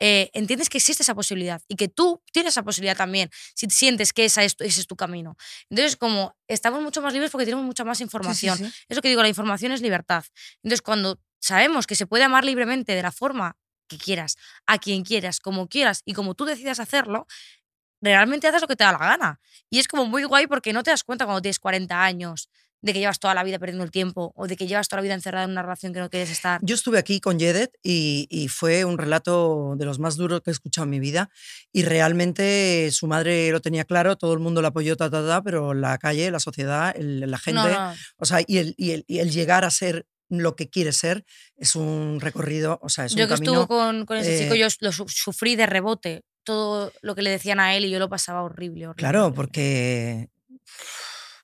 eh, entiendes que existe esa posibilidad y que tú tienes esa posibilidad también si sientes que esa es, tu- ese es tu camino. Entonces, como estamos mucho más libres porque tenemos mucha más Sí, sí, información. sí. Es lo que digo, la información es libertad. Entonces, cuando sabemos que se puede amar libremente de la forma que quieras, a quien quieras, como quieras y como tú decidas hacerlo, realmente haces lo que te da la gana. Y es como muy guay porque no te das cuenta cuando tienes 40 años de que llevas toda la vida perdiendo el tiempo o de que llevas toda la vida encerrada en una relación que no quieres estar. Yo estuve aquí con Yedet y, y fue un relato de los más duros que he escuchado en mi vida. Y realmente su madre lo tenía claro, todo el mundo la apoyó, ta, ta, ta, pero la calle, la sociedad, el- la gente, No, no, o sea, y el, y, el, y el llegar a ser lo que quiere ser es un recorrido, o sea, es yo un que camino. estuve con, con ese chico, eh, yo lo su- sufrí de rebote. Todo lo que le decían a él y yo lo pasaba horrible. horrible Claro, porque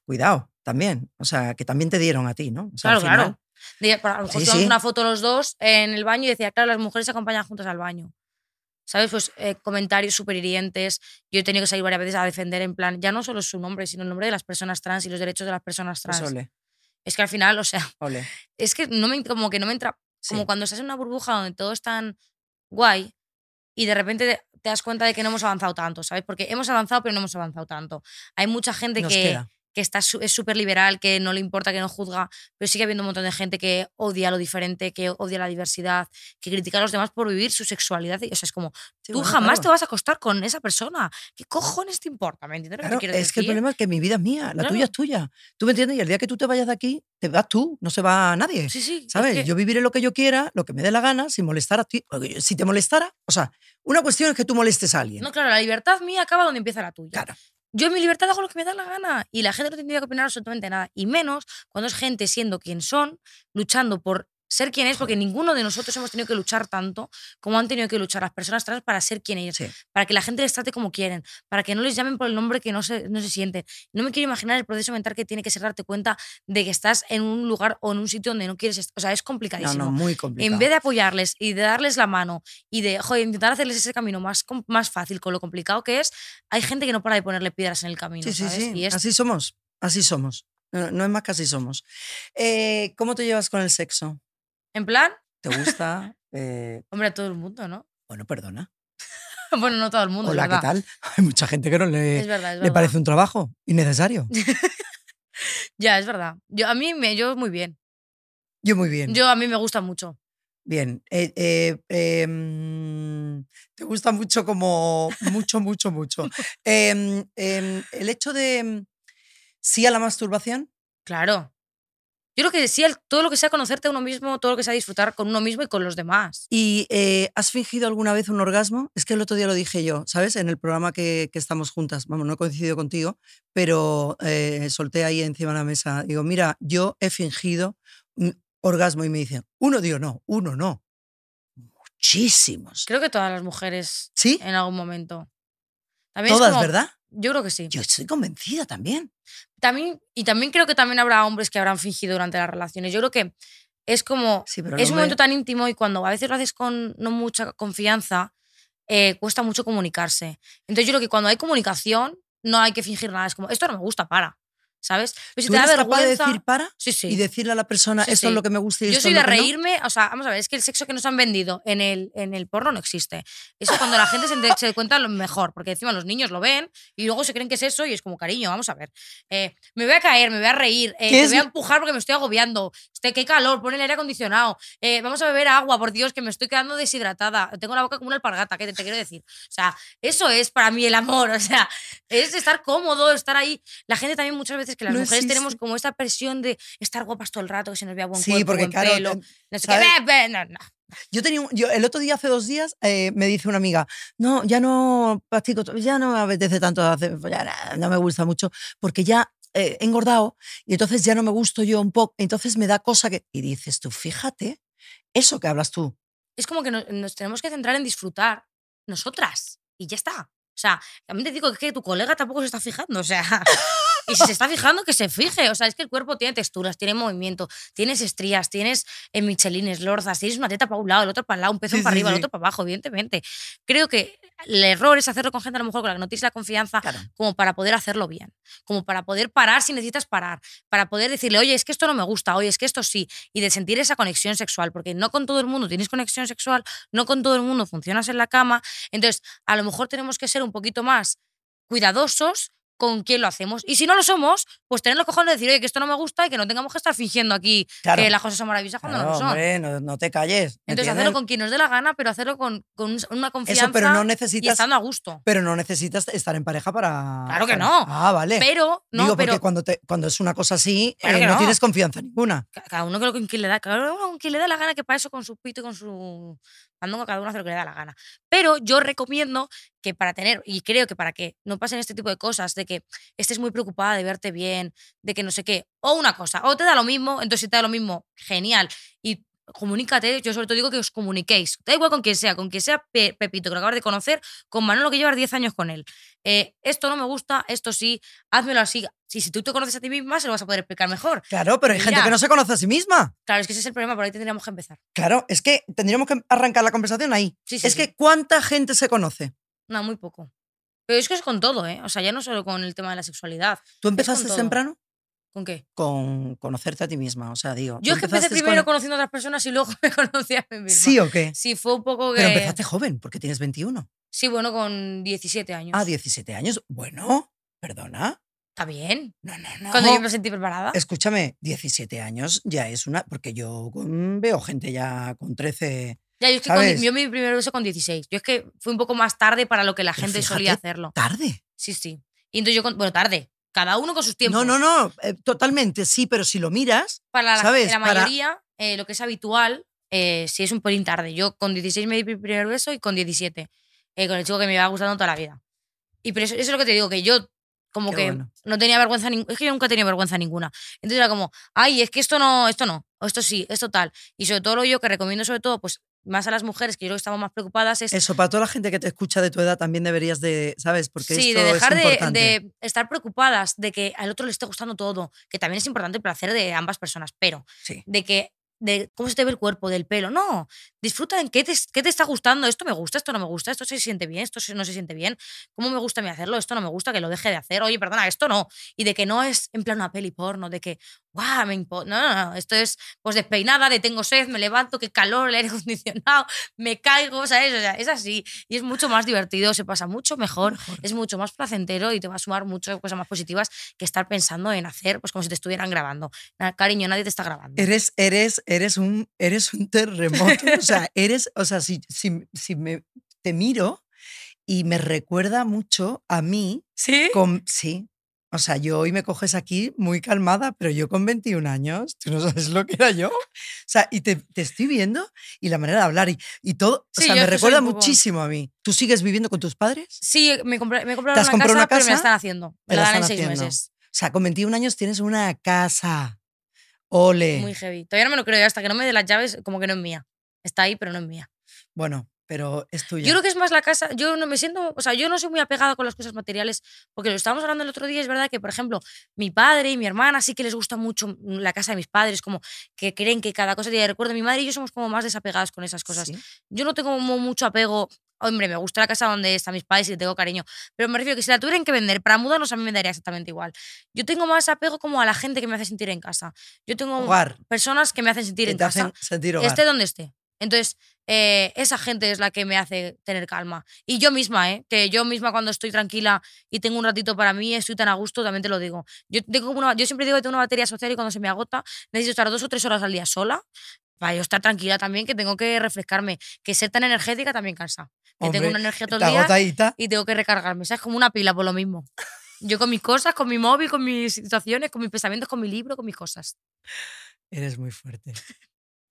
cuidado también, o sea, que también te dieron a ti, ¿no? O sea, al Claro, claro. final- De- para- a lo mejor Sí, sí. una foto los dos en el baño y decía, claro, las mujeres se acompañan juntas al baño. ¿Sabes? Pues eh, comentarios súper hirientes. Yo he tenido que salir varias veces a defender en plan, ya no solo su nombre, sino el nombre de las personas trans y los derechos de las personas Pues trans. ole, Es que al final, o sea, ole. es que no me, como que no me entra, como Sí. cuando estás en una burbuja donde todo es tan guay y de repente te, te das cuenta de que no hemos avanzado tanto, ¿sabes? Porque hemos avanzado, pero no hemos avanzado tanto. Hay mucha gente Nos que, queda. Que está, es súper liberal, que no le importa, que no juzga, pero sigue habiendo un montón de gente que odia lo diferente, que odia la diversidad, que critica a los demás por vivir su sexualidad. y- O sea, es como, Sí, tú bueno, jamás claro. te vas a acostar con esa persona. ¿Qué cojones te importa? ¿Me entiendes lo que Claro, te quiero es que el decir? problema es que mi vida es mía, la Claro. tuya es tuya. ¿Tú me entiendes? Y el día que tú te vayas de aquí, te vas tú, no se va nadie. Sí, sí. es ¿Sabes? que- Yo viviré lo que yo quiera, lo que me dé la gana, sin molestar a ti. Si te molestara, o sea, una cuestión es que tú molestes a alguien. No, claro, la libertad mía acaba donde empieza la tuya. Claro. Yo en mi libertad hago lo que me da la gana y la gente no tendría que opinar absolutamente nada. Y menos cuando es gente siendo quien son, luchando por ser quien es, porque ninguno de nosotros hemos tenido que luchar tanto como han tenido que luchar las personas trans para ser quien ellos, Sí. para que la gente les trate como quieren, para que no les llamen por el nombre que no se, no se sienten. No me quiero imaginar el proceso mental que tiene que ser darte cuenta de que estás en un lugar o en un sitio donde no quieres estar. O sea, es No, complicadísimo no, muy complicado. en vez de apoyarles y de darles la mano y de joder, intentar hacerles ese camino más, más fácil con lo complicado que es, hay gente que no para de ponerle piedras en el camino. Sí, sí, ¿sabes? sí. Y es- Así somos. Así somos. No, no es más que así somos. Eh, ¿Cómo te llevas con el sexo? En plan, ¿Te gusta? Eh, hombre, a todo el mundo, ¿no? bueno, perdona. bueno, no todo el mundo. Hola, es ¿qué tal? Hay mucha gente que no le, Es verdad, es le parece un trabajo innecesario. Ya, es verdad. Yo, a mí me, yo muy bien. Yo muy bien. Yo a mí me gusta mucho. Bien. Eh, eh, em, te gusta mucho como mucho, mucho, mucho. Em, em, el hecho de sí a la masturbación. Claro. Yo creo que el- todo lo que sea conocerte a uno mismo, todo lo que sea disfrutar con uno mismo y con los demás. ¿Y eh, has fingido alguna vez un orgasmo? Es que el otro día lo dije yo, ¿sabes? En el programa que, que estamos juntas. Vamos, no he coincidido contigo, pero eh, solté ahí encima de la mesa. Digo, mira, yo he fingido un orgasmo y me dicen, uno, digo, no, uno no. Muchísimos. Creo que todas las mujeres ¿Sí? en algún momento. También Todas, como- ¿verdad? Yo creo que sí. Yo estoy convencida también. También, y también creo que también habrá hombres que habrán fingido durante las relaciones. Yo creo que es como. Sí, pero es un hombre- momento tan íntimo y cuando a veces lo haces con no mucha confianza, eh, cuesta mucho comunicarse. Entonces yo creo que cuando hay comunicación, no hay que fingir nada. Es como, esto no me gusta, para. ¿Sabes? Pero si ¿Tú te da eres capaz de decir para sí, sí. y decirle a la persona Sí, esto es lo que me gusta y Yo esto soy es de lo que no"? reírme, o sea, vamos a ver, es que el sexo que nos han vendido en el, en el porno no existe. Eso cuando la gente se, se cuenta lo mejor, porque encima los niños lo ven y luego se creen que es eso y es como, cariño, vamos a ver. eh, me voy a caer, me voy a reír, eh, ¿Qué me voy a empujar porque me estoy agobiando. Este, qué calor, pon el aire acondicionado. eh, vamos a beber agua, por Dios, que me estoy quedando deshidratada. Tengo la boca como una alpargata, ¿qué te, te quiero decir? O sea, eso es para mí el amor, o sea, es estar cómodo, estar ahí. La gente también muchas veces que las No mujeres tenemos existe. como esta presión de estar guapas todo el rato, que se nos vea buen Sí, cuerpo, porque buen claro, pelo, no sé qué. no, no. Yo tenía un- yo el otro día, hace dos días, eh, me dice una amiga, no, ya no practico, ya no me apetece tanto, hacer, ya na- no me gusta mucho, porque ya eh, he engordado y entonces ya no me gusto yo un poco, entonces me da cosa que... Y dices tú, fíjate, eso que hablas tú, Es como que no- nos, tenemos que centrar en disfrutar nosotras y ya está. O sea, también te digo que tu colega tampoco se está fijando, o sea, y si se está fijando, que se fije. O sea, es que el cuerpo tiene texturas, tiene movimiento, tienes estrías, tienes eh, michelines, lorzas, tienes una teta para un lado, el otro para el lado, un pezón Sí, para sí, arriba, el sí. otro para abajo, evidentemente. Creo que el error es hacerlo con gente a lo mejor con la que no tienes la confianza claro. como para poder hacerlo bien, como para poder parar si necesitas parar, para poder decirle, oye, es que esto no me gusta, oye, es que esto sí, y de sentir esa conexión sexual, porque no con todo el mundo tienes conexión sexual, no con todo el mundo funcionas en la cama, entonces a lo mejor tenemos que ser un poquito más cuidadosos con quién lo hacemos. Y si no lo somos, pues tener los cojones de decir, oye, que esto no me gusta y que no tengamos que estar fingiendo aquí Claro. que las cosas son maravillosas cuando Claro, no lo son. hombre, no, no te calles. Entonces hacerlo con quien nos dé la gana, pero hacerlo con, con un- una confianza Eso, pero no y necesitas, estando a gusto. pero no necesitas estar en pareja para... Claro que no. Ah, vale. Pero, no, Digo, pero porque cuando, te, cuando es una cosa así, Claro eh, no no. tienes confianza ninguna. Ca- cada uno creo que con quien le da, cada uno con quien le da la gana que para eso con su pito y con su cada uno hace lo que le da la gana. Pero yo recomiendo que para tener y creo que para que no pasen este tipo de cosas de que estés muy preocupada de verte bien, de que no sé qué, o una cosa, o te da lo mismo, entonces si te da lo mismo, genial y comunícate, yo sobre todo digo que os comuniquéis, da igual con quien sea, con quien sea Pe- Pepito, que lo acabas de conocer, con Manolo que llevas 10 años con él. Eh, esto no me gusta, esto sí, házmelo así. Si tú te conoces a ti misma, se lo vas a poder explicar mejor. Claro, pero hay gente que no se conoce a sí misma. Claro, es que ese es el problema, por ahí tendríamos que empezar. Claro, es que tendríamos que arrancar la conversación ahí. Sí, sí, es sí. que ¿cuánta gente se conoce? No, muy poco. Pero es que es con todo, ¿eh? O sea, ya no solo con el tema de la sexualidad. ¿Tú empezaste temprano? ¿Con qué? Con conocerte a ti misma, o sea, digo. Yo ¿tú es que empecé primero con- conociendo a otras personas y luego me conocí a mí misma. ¿Sí o qué? Sí, fue un poco que... Pero empezaste joven, porque tienes 21. Sí, bueno, con 17 años. Ah, 17 años. Bueno, perdona. Está bien. No, no, no. Cuando yo me sentí preparada. Escúchame, 17 años ya es una. Porque yo veo gente ya con 13. Ya, yo es que con- yo mi primer beso con 16. Yo es que fui un poco más tarde para lo que la Pero gente fíjate, solía hacerlo. Tarde. Sí, sí. Y entonces yo, con- bueno, tarde. Cada uno con sus tiempos. No, no, no. eh, totalmente, sí, pero si lo miras. Para la, ¿Sabes? la Para- mayoría, eh, lo que es habitual, eh, sí es un pelín tarde. Yo con 16 me di mi primer beso y con 17, eh, con el chico que me iba gustando toda la vida. Y pero eso, eso es lo que te digo, que yo como Qué que bueno. no tenía vergüenza, ning- es que yo nunca tenía vergüenza ninguna. Entonces era como, ay, es que esto no, esto no, o esto sí, esto tal. Y sobre todo lo yo que recomiendo sobre todo, pues más a las mujeres, que yo creo que estamos más preocupadas, es Eso, para toda la gente que te escucha de tu edad también deberías de. ¿Sabes? Porque sí, esto de dejar es de, importante. de estar preocupadas de que al otro le esté gustando todo, que también es importante el placer de ambas personas, pero Sí. de que de cómo se te ve el cuerpo, del pelo. No, disfruta en qué te, qué te está gustando. Esto me gusta, esto no me gusta, esto se siente bien, esto no se siente bien. ¿Cómo me gusta a mí hacerlo? Esto no me gusta, que lo deje de hacer. Oye, perdona, esto no. Y de que no es en plan una peli porno, de que, guau, me impo-". No, no, no. Esto es pues despeinada, de tengo sed, me levanto, qué calor, el aire acondicionado, me caigo, ¿sabes? O sea, es así. Y es mucho más divertido, se pasa mucho mejor, Mejor. es mucho más placentero y te va a sumar muchas cosas más positivas que estar pensando en hacer, pues como si te estuvieran grabando. Cariño, nadie te está grabando. Eres, eres, eres un, eres un terremoto. o sea, eres, o sea, si, si, si me, te miro y me recuerda mucho a mí ¿Sí? con, sí. O sea, yo hoy me coges aquí muy calmada, pero yo con 21 años, tú no sabes lo que era yo. O sea, y te, te estoy viendo y la manera de hablar y, y todo, Sí, o sea, me recuerda poco- muchísimo a mí. ¿Tú sigues viviendo con tus padres? Sí, me compré, me compraron ¿Te has una, comprado casa, una pero me la casa? están haciendo. Me la la dan en seis haciendo. meses. O sea, con 21 años tienes una casa. Ole. Muy heavy. Todavía no me lo creo, hasta que no me dé las llaves, como que no es mía. Está ahí, pero no es mía. Bueno, pero es tuya. Yo creo que es más la casa. Yo no me siento. O sea, yo no soy muy apegada con las cosas materiales, porque lo estábamos hablando el otro día. Es verdad que, por ejemplo, mi padre y mi hermana sí que les gusta mucho la casa de mis padres, como que creen que cada cosa tiene recuerdo. Mi madre y yo somos como más desapegadas con esas cosas. Sí. Yo no tengo mucho apego. Hombre, me gusta la casa donde están mis padres y tengo cariño. Pero me refiero que si la tuvieran que vender para mudarnos, a mí me daría exactamente igual. Yo tengo más apego como a la gente que me hace sentir en casa. Yo tengo Hogar. personas que me hacen sentir que en te casa hacen sentir hogar. esté donde esté. Entonces, eh, esa gente es la que me hace tener calma. Y yo misma, ¿eh? Que yo misma cuando estoy tranquila y tengo un ratito para mí, estoy tan a gusto, también te lo digo. Yo, tengo una, yo siempre digo que tengo una batería social y cuando se me agota, necesito estar dos o tres horas al día sola para yo estar tranquila también, que tengo que refrescarme. Que ser tan energética también cansa. Que tengo una energía todo el día agotadita. y tengo que recargarme. ¿Sabes? Como una pila por lo mismo. Yo con mis cosas, con mi móvil, con mis situaciones, con mis pensamientos, con mi libro, con mis cosas. Eres muy fuerte.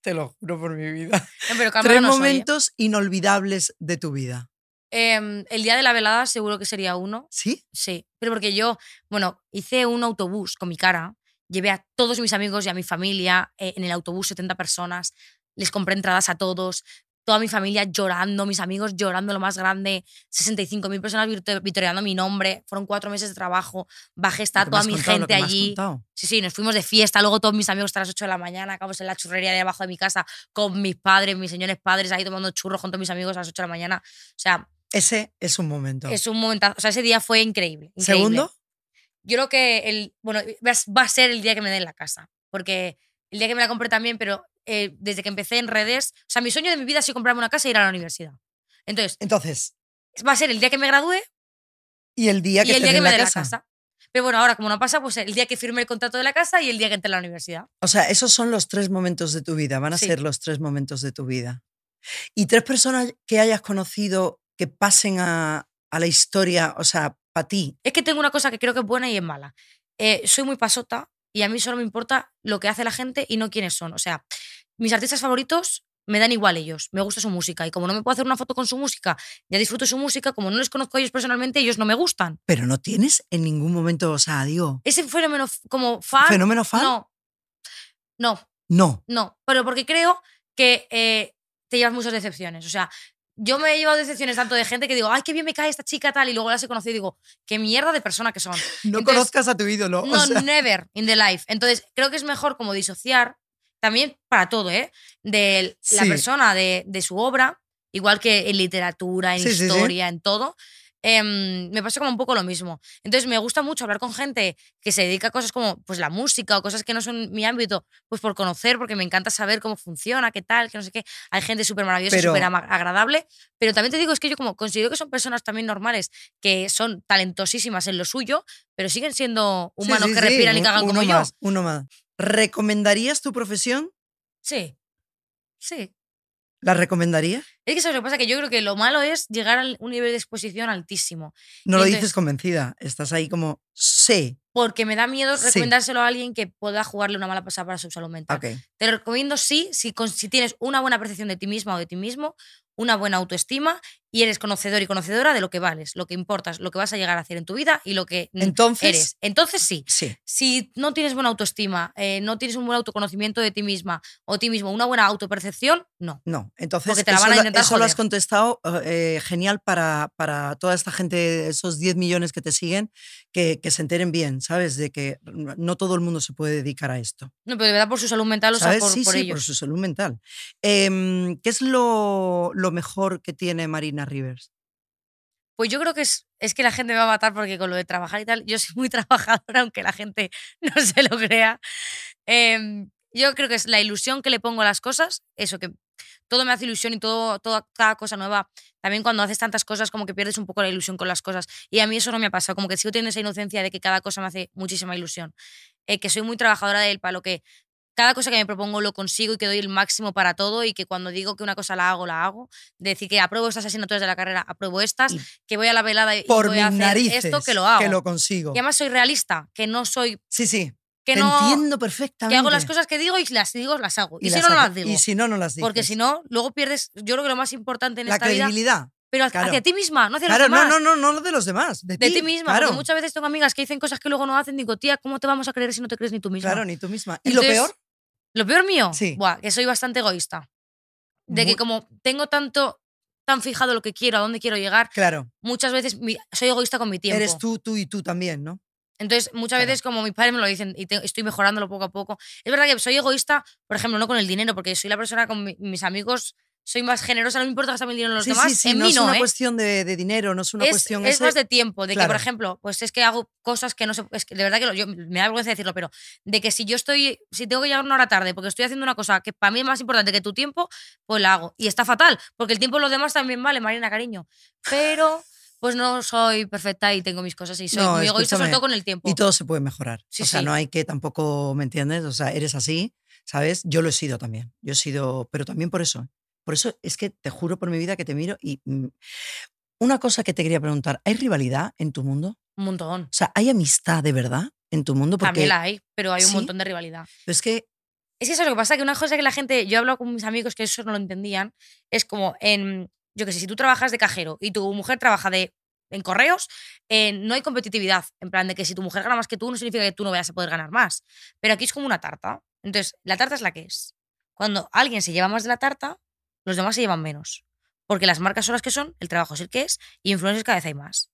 Te lo juro por mi vida. No, pero Tres no soy, ¿eh? momentos inolvidables de tu vida. Em, el día de la velada seguro que sería uno. ¿Sí? Sí, pero porque yo, bueno, hice un autobús con mi cara, llevé a todos mis amigos y a mi familia eh, en el autobús, 70 personas, les compré entradas a todos, toda mi familia llorando, mis amigos llorando lo más grande, 65.000 personas vitoreando mi nombre, fueron cuatro meses de trabajo, bajé, está toda mi contado, gente allí. Sí, sí, nos fuimos de fiesta, luego todos mis amigos hasta las 8 de la mañana, acabamos en la churrería de abajo de mi casa con mis padres, mis señores padres, ahí tomando churros con todos mis amigos a las 8 de la mañana. O sea, Ese es un momento. es un momento, o sea, ese día fue increíble. increíble. Segundo, Yo creo que el, bueno, va a- va a ser el día que me den la casa, porque el día que me la compré también, pero eh, desde que empecé en redes, o sea, mi sueño de mi vida ha sido comprarme una casa e ir a la universidad. Entonces, entonces, va a ser el día que me gradúe y el día y que el te día que me la den casa. la casa. Pero bueno, ahora como no pasa, pues el día que firme el contrato de la casa y el día que entré a la universidad. O sea, esos son los tres momentos de tu vida, van a Sí. ser los tres momentos de tu vida. Y tres personas que hayas conocido que pasen a, a la historia, o sea, para ti. Es que tengo una cosa que creo que es buena y es mala. Eh, soy muy pasota y a mí solo me importa lo que hace la gente y no quiénes son. O sea, mis artistas favoritos me dan igual ellos, me gusta su música y como no me puedo hacer una foto con su música, ya disfruto su música, como no les conozco a ellos personalmente, ellos no me gustan. Pero no tienes en ningún momento, o sea, digo, Ese fenómeno como fan... fenómeno fan. No, no, No. no, pero porque creo que eh, te llevas muchas decepciones. O sea, yo me he llevado decepciones tanto de gente que digo, ay, qué bien me cae esta chica tal, y luego las he conocido y digo, qué mierda de persona que son. No Entonces, conozcas a tu ídolo. o No, sea, never in the life. Entonces, creo que es mejor como disociar, también para todo, ¿eh? De la Sí. persona, de, de su obra, igual que en literatura, en Sí, sí, sí. historia, en todo. Em, me pasa como un poco lo mismo. Entonces, me gusta mucho hablar con gente que se dedica a cosas como pues, la música o cosas que no son mi ámbito, pues por conocer, porque me encanta saber cómo funciona, qué tal, que no sé qué. Hay gente súper maravillosa, Pero- súper agradable, pero también te digo, es que yo como considero que son personas también normales, que son talentosísimas en lo suyo, pero siguen siendo sí, humanos sí, que sí, respiran y un- cagan uno como yo. más, Uno más. ¿Recomendarías tu profesión? Sí. Sí. ¿La recomendarías? Es que eso es lo que pasa, que yo creo que lo malo es llegar a un nivel de exposición altísimo. No Y lo entonces- dices convencida. Estás ahí como, sé. Porque me da miedo Sí. recomendárselo a alguien que pueda jugarle una mala pasada para su salud mental. Te lo recomiendo sí, si, si tienes una buena percepción de ti misma o de ti mismo, una buena autoestima y eres conocedor y conocedora de lo que vales, lo que importas, lo que vas a llegar a hacer en tu vida y lo que Entonces, eres. Entonces sí. sí. Si no tienes buena autoestima, eh, no tienes un buen autoconocimiento de ti misma o ti mismo, una buena autopercepción, no. No, entonces Porque te la eso, van a lo- intentar eso lo has contestado eh, genial para, para toda esta gente, esos 10 millones que te siguen, que, que se enteren bien, ¿sabes? De que no todo el mundo se puede dedicar a esto. No, pero de verdad por su salud mental, o sea, ¿Sabes? por, sí, por sí, ellos. por su salud mental. Em, ¿Qué es lo, lo mejor que tiene Marina Rivers? Pues yo creo que es, es que la gente me va a matar porque con lo de trabajar y tal, yo soy muy trabajadora, aunque la gente no se lo crea. Em, yo creo que es la ilusión que le pongo a las cosas, eso, que todo me hace ilusión y todo, toda, cada cosa nueva. También cuando haces tantas cosas, como que pierdes un poco la ilusión con las cosas. Y a mí eso no me ha pasado, como que sigo teniendo esa inocencia de que cada cosa me hace muchísima ilusión. Eh, que soy muy trabajadora de él, para lo que cada cosa que me propongo lo consigo y que doy el máximo para todo y que cuando digo que una cosa la hago, la hago. De decir que apruebo estas asignaturas de la carrera, apruebo estas, Y que voy a la velada y Por voy mis a hacer narices, esto, que lo hago. que lo consigo. Y además soy realista, que no soy, Sí, sí, que te no, entiendo perfectamente. que hago las cosas que digo y las digo, las hago. Y, si las no, no las digo. Y si no, no las dices. Porque si no, luego pierdes, yo creo que lo más importante en La esta vida, credibilidad. pero claro. hacia ti misma, no hacia Claro, los no, demás. no, no, no lo de los demás. De, De ti misma, Claro, porque muchas veces tengo amigas que dicen cosas que luego no hacen, digo, tía, ¿cómo te vamos a creer si no te crees ni tú misma? claro, ni tú misma. ¿Y lo Entonces, peor? Lo peor mío, Sí. buah, que soy bastante egoísta. De Muy- que como tengo tanto, tan fijado lo que quiero, a dónde quiero llegar, Claro. muchas veces soy egoísta con mi tiempo. Eres tú, tú y tú también, ¿no? Entonces, muchas Claro. veces, como mis padres me lo dicen y te- estoy mejorándolo poco a poco, es verdad que soy egoísta, por ejemplo, no con el dinero, porque soy la persona con mi- mis amigos, soy más generosa, no me importa gastarme el dinero en los sí, demás. sí, sí. en no mí es no, una ¿eh? cuestión de, de dinero, no es una es, cuestión. es ese- más de tiempo, de que, Claro. por ejemplo, pues es que hago cosas que no sé, es que de verdad que lo- yo, me da vergüenza decirlo, pero de que si yo estoy, si tengo que llegar una hora tarde porque estoy haciendo una cosa que para mí es más importante que tu tiempo, pues la hago. Y está fatal, porque el tiempo de los demás también vale, Marina, cariño. Pero, pues no soy perfecta y tengo mis cosas y soy No, muy egoísta, sobre todo con el tiempo. Y todo se puede mejorar. O sea, no hay que tampoco, ¿me entiendes? O sea, eres así, ¿sabes? Yo lo he sido también. Yo he sido, pero también por eso. Por eso es que te juro por mi vida que te miro y... mm, Una cosa que te quería preguntar, ¿hay rivalidad en tu mundo? Un montón. O sea, ¿hay amistad de verdad en tu mundo? Porque También la hay, pero hay un ¿Sí? montón de rivalidad. es que Es que eso es lo que pasa, que una cosa que la gente, yo he hablado con mis amigos que eso no lo entendían, es como en, yo que sé, si tú trabajas de cajero y tu mujer trabaja de en correos, eh, no hay competitividad. En plan de que si tu mujer gana más que tú, no significa que tú no vayas a poder ganar más. Pero aquí es como una tarta. Entonces, la tarta es la que es. Cuando alguien se lleva más de la tarta, los demás se llevan menos. Porque las marcas son las que son, el trabajo es el que es, y influencers cada vez hay más.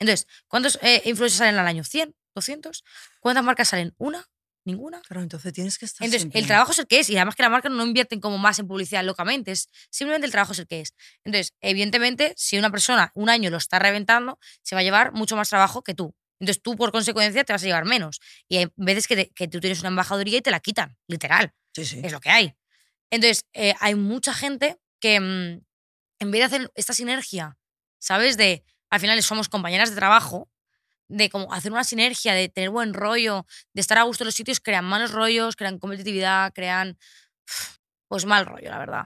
Entonces, ¿cuántos eh, influencers salen al año? ¿100? ¿200? ¿Cuántas marcas salen? ¿Una? ¿Ninguna? Claro, entonces tienes que estar Entonces, siempre- el trabajo es el que es, y además que la marca no invierten como más en publicidad locamente, es simplemente el trabajo es el que es. Entonces, evidentemente, si una persona un año lo está reventando, se va a llevar mucho más trabajo que tú. Entonces, tú, por consecuencia, te vas a llevar menos. Y hay veces que, te- que tú tienes una embajaduría y te la quitan, literal. Sí, sí. Es lo que hay. Entonces, eh, hay mucha gente que mm, en vez de hacer esta sinergia, ¿sabes? De, al final somos compañeras de trabajo, de como hacer una sinergia, de tener buen rollo, de estar a gusto en los sitios, crean malos rollos, crean competitividad, crean, pues mal rollo, la verdad.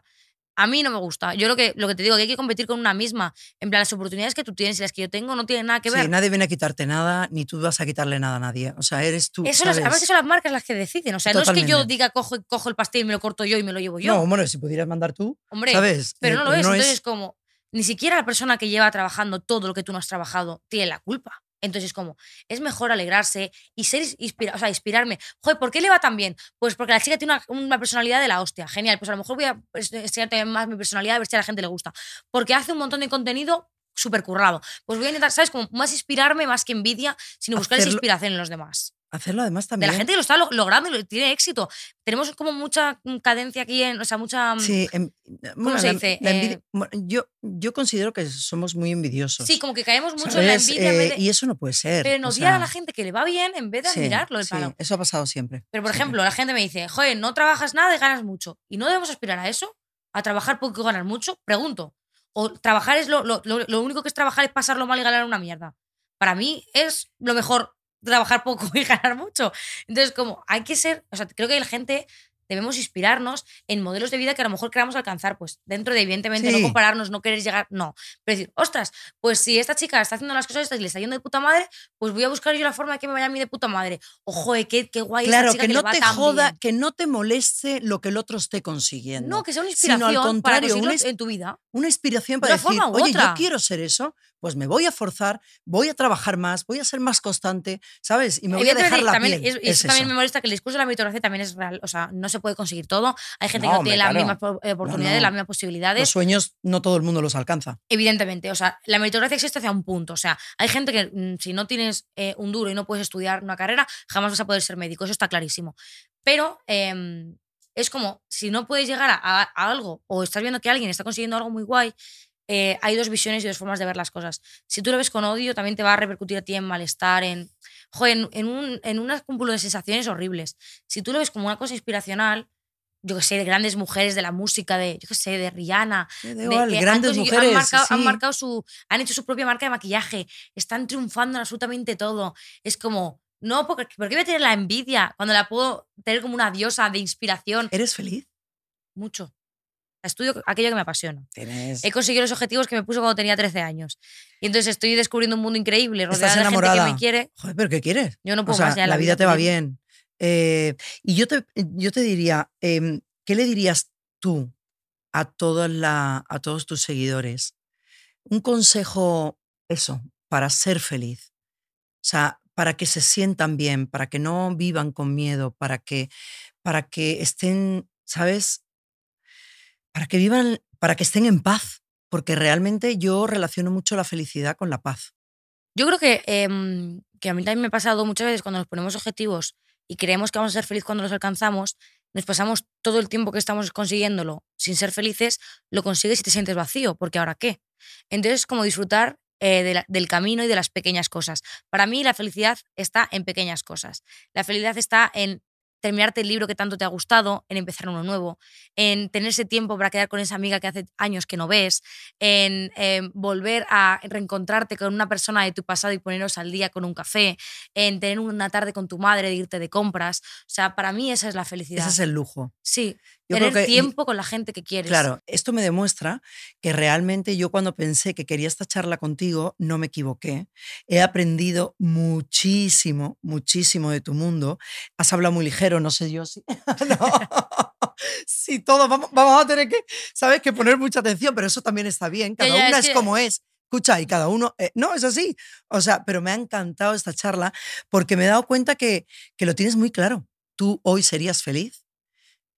A mí no me gusta. Yo lo que, lo que te digo, que hay que competir con una misma. En plan, las oportunidades que tú tienes y las que yo tengo no tienen nada que Sí, ver. nadie viene a quitarte nada, ni tú vas a quitarle nada a nadie. O sea, eres tú. Eso las- ¿sabes? a veces son las marcas las que deciden. O sea, no es que yo Totalmente. diga cojo, cojo el pastel y me lo corto yo y me lo llevo yo. No, bueno, si pudieras mandar tú, Hombre, ¿sabes? Pero Eh, no lo es. Entonces es como, ni siquiera la persona que lleva trabajando todo lo que tú no has trabajado tiene la culpa. Entonces es como, es mejor alegrarse y ser inspira o sea, inspirarme. Joder, ¿por qué le va tan bien? Pues porque la chica tiene una, una personalidad de la hostia. Genial, pues a lo mejor voy a enseñar también más mi personalidad a ver si a la gente le gusta. Porque hace un montón de contenido súper currado. Pues voy a intentar, ¿sabes? Como más inspirarme más que envidia, sino buscar esa inspiración en los demás. Hacerlo además De también. la gente que lo está lo- logrando y lo- tiene éxito. Tenemos como mucha mm, cadencia aquí, en, o sea, mucha... mm, Sí, em- bueno, se la- dice? la envidia- Eh, yo, yo considero que somos muy envidiosos. Sí, como que caemos mucho en la envidia en vez Eh, de- y eso no puede ser. pero en o odiar a la gente que le va bien en vez de sí, admirarlo el sí, palo. eso ha pasado siempre. Pero, por siempre. ejemplo, la gente me dice, joder, no trabajas nada y ganas mucho. ¿Y no debemos aspirar a eso? ¿A trabajar poco y ganar mucho? Pregunto. ¿O trabajar es lo, lo, lo- lo único que es trabajar es pasarlo mal y ganar una mierda? Para mí es lo mejor trabajar poco y ganar mucho. Entonces, como hay que ser, o sea, creo que la gente debemos inspirarnos en modelos de vida que a lo mejor queramos alcanzar, pues dentro de, evidentemente, no Sí. compararnos, no querer llegar, no. Pero decir, ostras, pues si esta chica está haciendo las cosas estas y le está yendo de puta madre, pues voy a buscar yo la forma de que me vaya a mí de puta madre. Ojo, qué, qué guay esta Claro, chica que le no va te tan joda, bien". que no te moleste lo que el otro esté consiguiendo. No, que sea una Sino inspiración al contrario, para una en tu vida. una inspiración De para una decir, forma oye, yo otra". quiero ser eso, pues me voy a forzar, voy a trabajar más, voy a ser más constante, ¿sabes? Y me voy a dejar la también, piel. es- y Es eso también me molesta que el discurso de la meritocracia también es real. O sea, no se puede conseguir todo. Hay gente No, que no tiene las mismas eh, oportunidades, no. las mismas Los posibilidades. sueños no todo el mundo los alcanza. Evidentemente, o sea, la meritocracia existe hacia un punto. O sea, hay gente que mm, si no tienes eh, un duro y no puedes estudiar una carrera, jamás vas a poder ser médico. Eso está clarísimo. Pero em, es como, si no puedes llegar a, a- a algo o estás viendo que alguien está consiguiendo algo muy guay, eh, hay dos visiones y dos formas de ver las cosas. Si tú lo ves con odio, también te va a repercutir a ti en malestar, en, joder, en, en un, en un cúmulo de sensaciones horribles. Si tú lo ves como una cosa inspiracional, yo que sé, de grandes mujeres de la música, de, yo que sé, de Rihanna, de igual, que han grandes conseguido- mujeres. Han han marcado su. Han hecho su propia marca de maquillaje. Están triunfando en absolutamente todo. Es como. No, porque, ¿por qué voy a tener la envidia cuando la puedo tener como una diosa de inspiración? ¿Eres feliz? Mucho. Estudio aquello que me apasiona. Tienes. He conseguido los objetivos que me puse cuando tenía 13 años. Y entonces estoy descubriendo un mundo increíble, Estás rodeada de gente que me quiere. Joder, pero ¿qué quieres? Yo no O puedo sea, más ya la vida te va bien. Eh, y yo te, yo te diría, em, ¿qué le dirías tú a, toda la, a todos tus seguidores? Un consejo, eso, para ser feliz. O sea, para que se sientan bien, para que no vivan con miedo, para que, para que estén, ¿sabes? Para que vivan, para que estén en paz porque realmente yo relaciono mucho la felicidad con la paz. Yo creo que, em, que a mí también me ha pasado muchas veces cuando nos ponemos objetivos y creemos que vamos a ser felices cuando los alcanzamos, nos pasamos todo el tiempo que estamos consiguiéndolo sin ser felices, lo consigues y te sientes vacío, porque ahora qué. Entonces, como disfrutar eh, del camino y de las pequeñas cosas. Para mí la felicidad está en pequeñas cosas. La felicidad está en terminarte el libro que tanto te ha gustado, en empezar uno nuevo, en tener ese tiempo para quedar con esa amiga que hace años que no ves, en eh, volver a reencontrarte con una persona de tu pasado y poneros al día con un café, en tener una tarde con tu madre, de irte de compras. O sea, para mí esa es la felicidad. Ese es el lujo. Sí, Yo creo tener que- tiempo con la gente que quieres. Claro, esto me demuestra que realmente yo cuando pensé que quería esta charla contigo, no me equivoqué. He aprendido muchísimo, muchísimo de tu mundo. Has hablado muy ligero, no sé yo si... no. Sí, todos vamos, vamos a tener que, ¿sabes? Que poner mucha atención, pero eso también está bien. Cada una es como es. Escucha, y cada uno... eh, no, es así. O sea, pero me ha encantado esta charla porque me he dado cuenta que, que lo tienes muy claro. Tú hoy serías feliz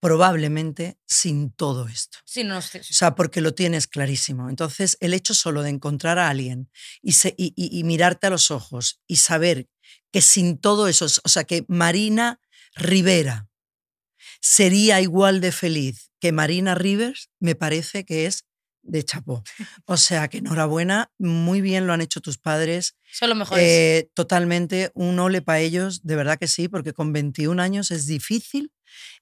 probablemente sin todo esto. Sí, no, sí, sí. O sea, porque lo tienes clarísimo. Entonces, el hecho solo de encontrar a alguien y, se- y- y- y mirarte a los ojos y saber que sin todo eso, o sea, que Marina Rivera sería igual de feliz que Marina Rivers, me parece que es de chapó. O sea, que enhorabuena, muy bien lo han hecho tus padres. Son los mejores. Eh, totalmente, un ole para ellos, de verdad que sí, porque con 21 años es difícil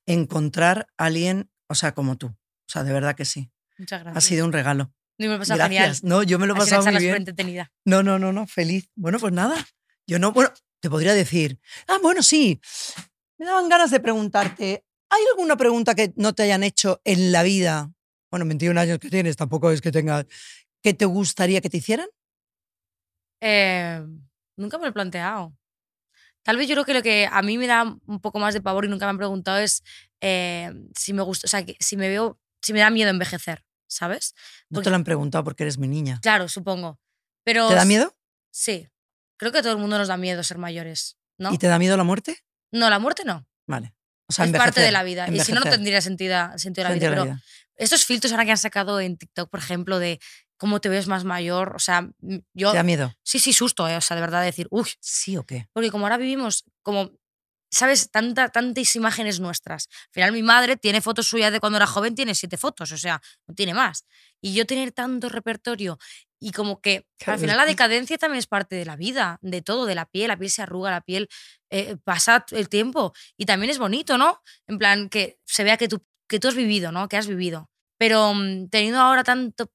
encontrar a alguien, o sea, como tú. O sea, de verdad que sí. Muchas Ha gracias. sido un regalo. Y me Gracias. genial. No, yo me lo he Ha pasado muy bien. No, no, no, no, feliz. Bueno, pues nada. Yo no, bueno, te podría decir, ah, bueno, sí. Me daban ganas de preguntarte, ¿hay alguna pregunta que no te hayan hecho en la vida? Bueno, 21 años que tienes, tampoco es que tengas, que te gustaría que te hicieran? Eh, nunca me lo he planteado. Tal vez yo creo que lo que a mí me da un poco más de pavor y nunca me han preguntado es eh, si me gusta, o sea, que si me veo, si me da miedo envejecer, ¿sabes? No Porque- te lo han preguntado porque eres mi niña. Claro, supongo. Pero ¿Te da miedo? Sí. Creo que a todo el mundo nos da miedo ser mayores, ¿no? ¿Y te da miedo la muerte? No, la muerte no. Vale. O sea, es parte de envejecer, la vida. Y si no, no envejecer, tendría sentido, sentido la vida. la Pero vida. Estos filtros ahora que han sacado en TikTok, por ejemplo, de cómo te ves más mayor, o sea, yo... ¿Te da miedo? Sí, sí, susto, ¿eh? o sea, de verdad, decir, uy, ¿Sí o qué? porque como ahora vivimos como, ¿sabes? Tanta, tantas imágenes nuestras. Al final mi madre tiene fotos suyas de cuando era joven, tiene siete fotos, o sea, no tiene más. Y yo tener tanto repertorio y como que al final la decadencia también es parte de la vida, de todo, de la piel, la piel se arruga, la piel eh, pasa el tiempo y también es bonito, ¿no? En plan, que se vea que tú, que tú has vivido, ¿no? Que has vivido. Pero mm, teniendo ahora tanto,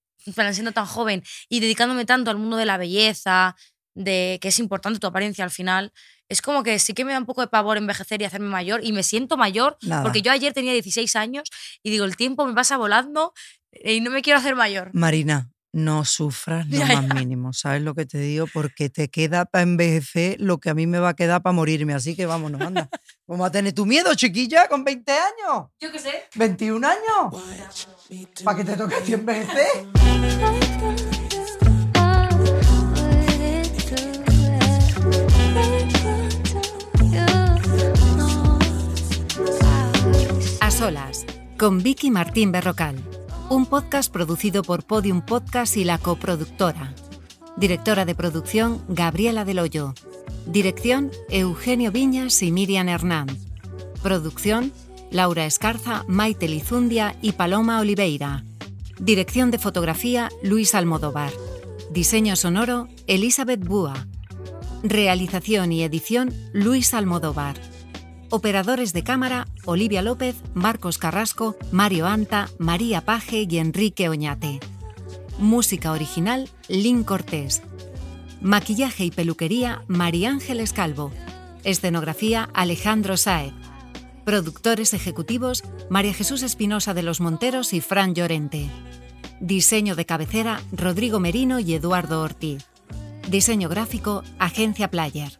siendo tan joven y dedicándome tanto al mundo de la belleza, de que es importante tu apariencia al final, es como que sí que me da un poco de pavor envejecer y hacerme mayor y me siento mayor Nada. porque yo ayer tenía 16 años y digo, el tiempo me pasa volando y no me quiero hacer mayor. Marina, no sufras lo Ya, más ya. mínimo, ¿sabes lo que te digo? Porque te queda para envejecer lo que a mí me va a quedar para morirme. Así que vámonos, anda. Vamos a tener tu miedo, chiquilla, con 20 años. Yo qué sé. 21 años. ¿Para que te toque a ti envejecer? A solas, con Vicky Martín Berrocal. Un podcast producido por Podium Podcast y la coproductora. Directora de producción, Gabriela Del Hoyo. Dirección, Eugenio Viñas y Miriam Hernán. Producción, Laura Escarza, Maite Lizundia y Paloma Oliveira. Dirección de fotografía, Luis Almodóvar. Diseño sonoro, Elizabeth Búa. Realización y edición, Luis Almodóvar. Operadores de cámara, Olivia López, Marcos Carrasco, Mario Anta, María Paje y Enrique Oñate. Música original, Lynn Cortés. Maquillaje y peluquería, María Ángeles Calvo. Escenografía, Alejandro Saez. Productores ejecutivos, María Jesús Espinosa de los Monteros y Fran Llorente. Diseño de cabecera, Rodrigo Merino y Eduardo Ortiz. Diseño gráfico, Agencia Player.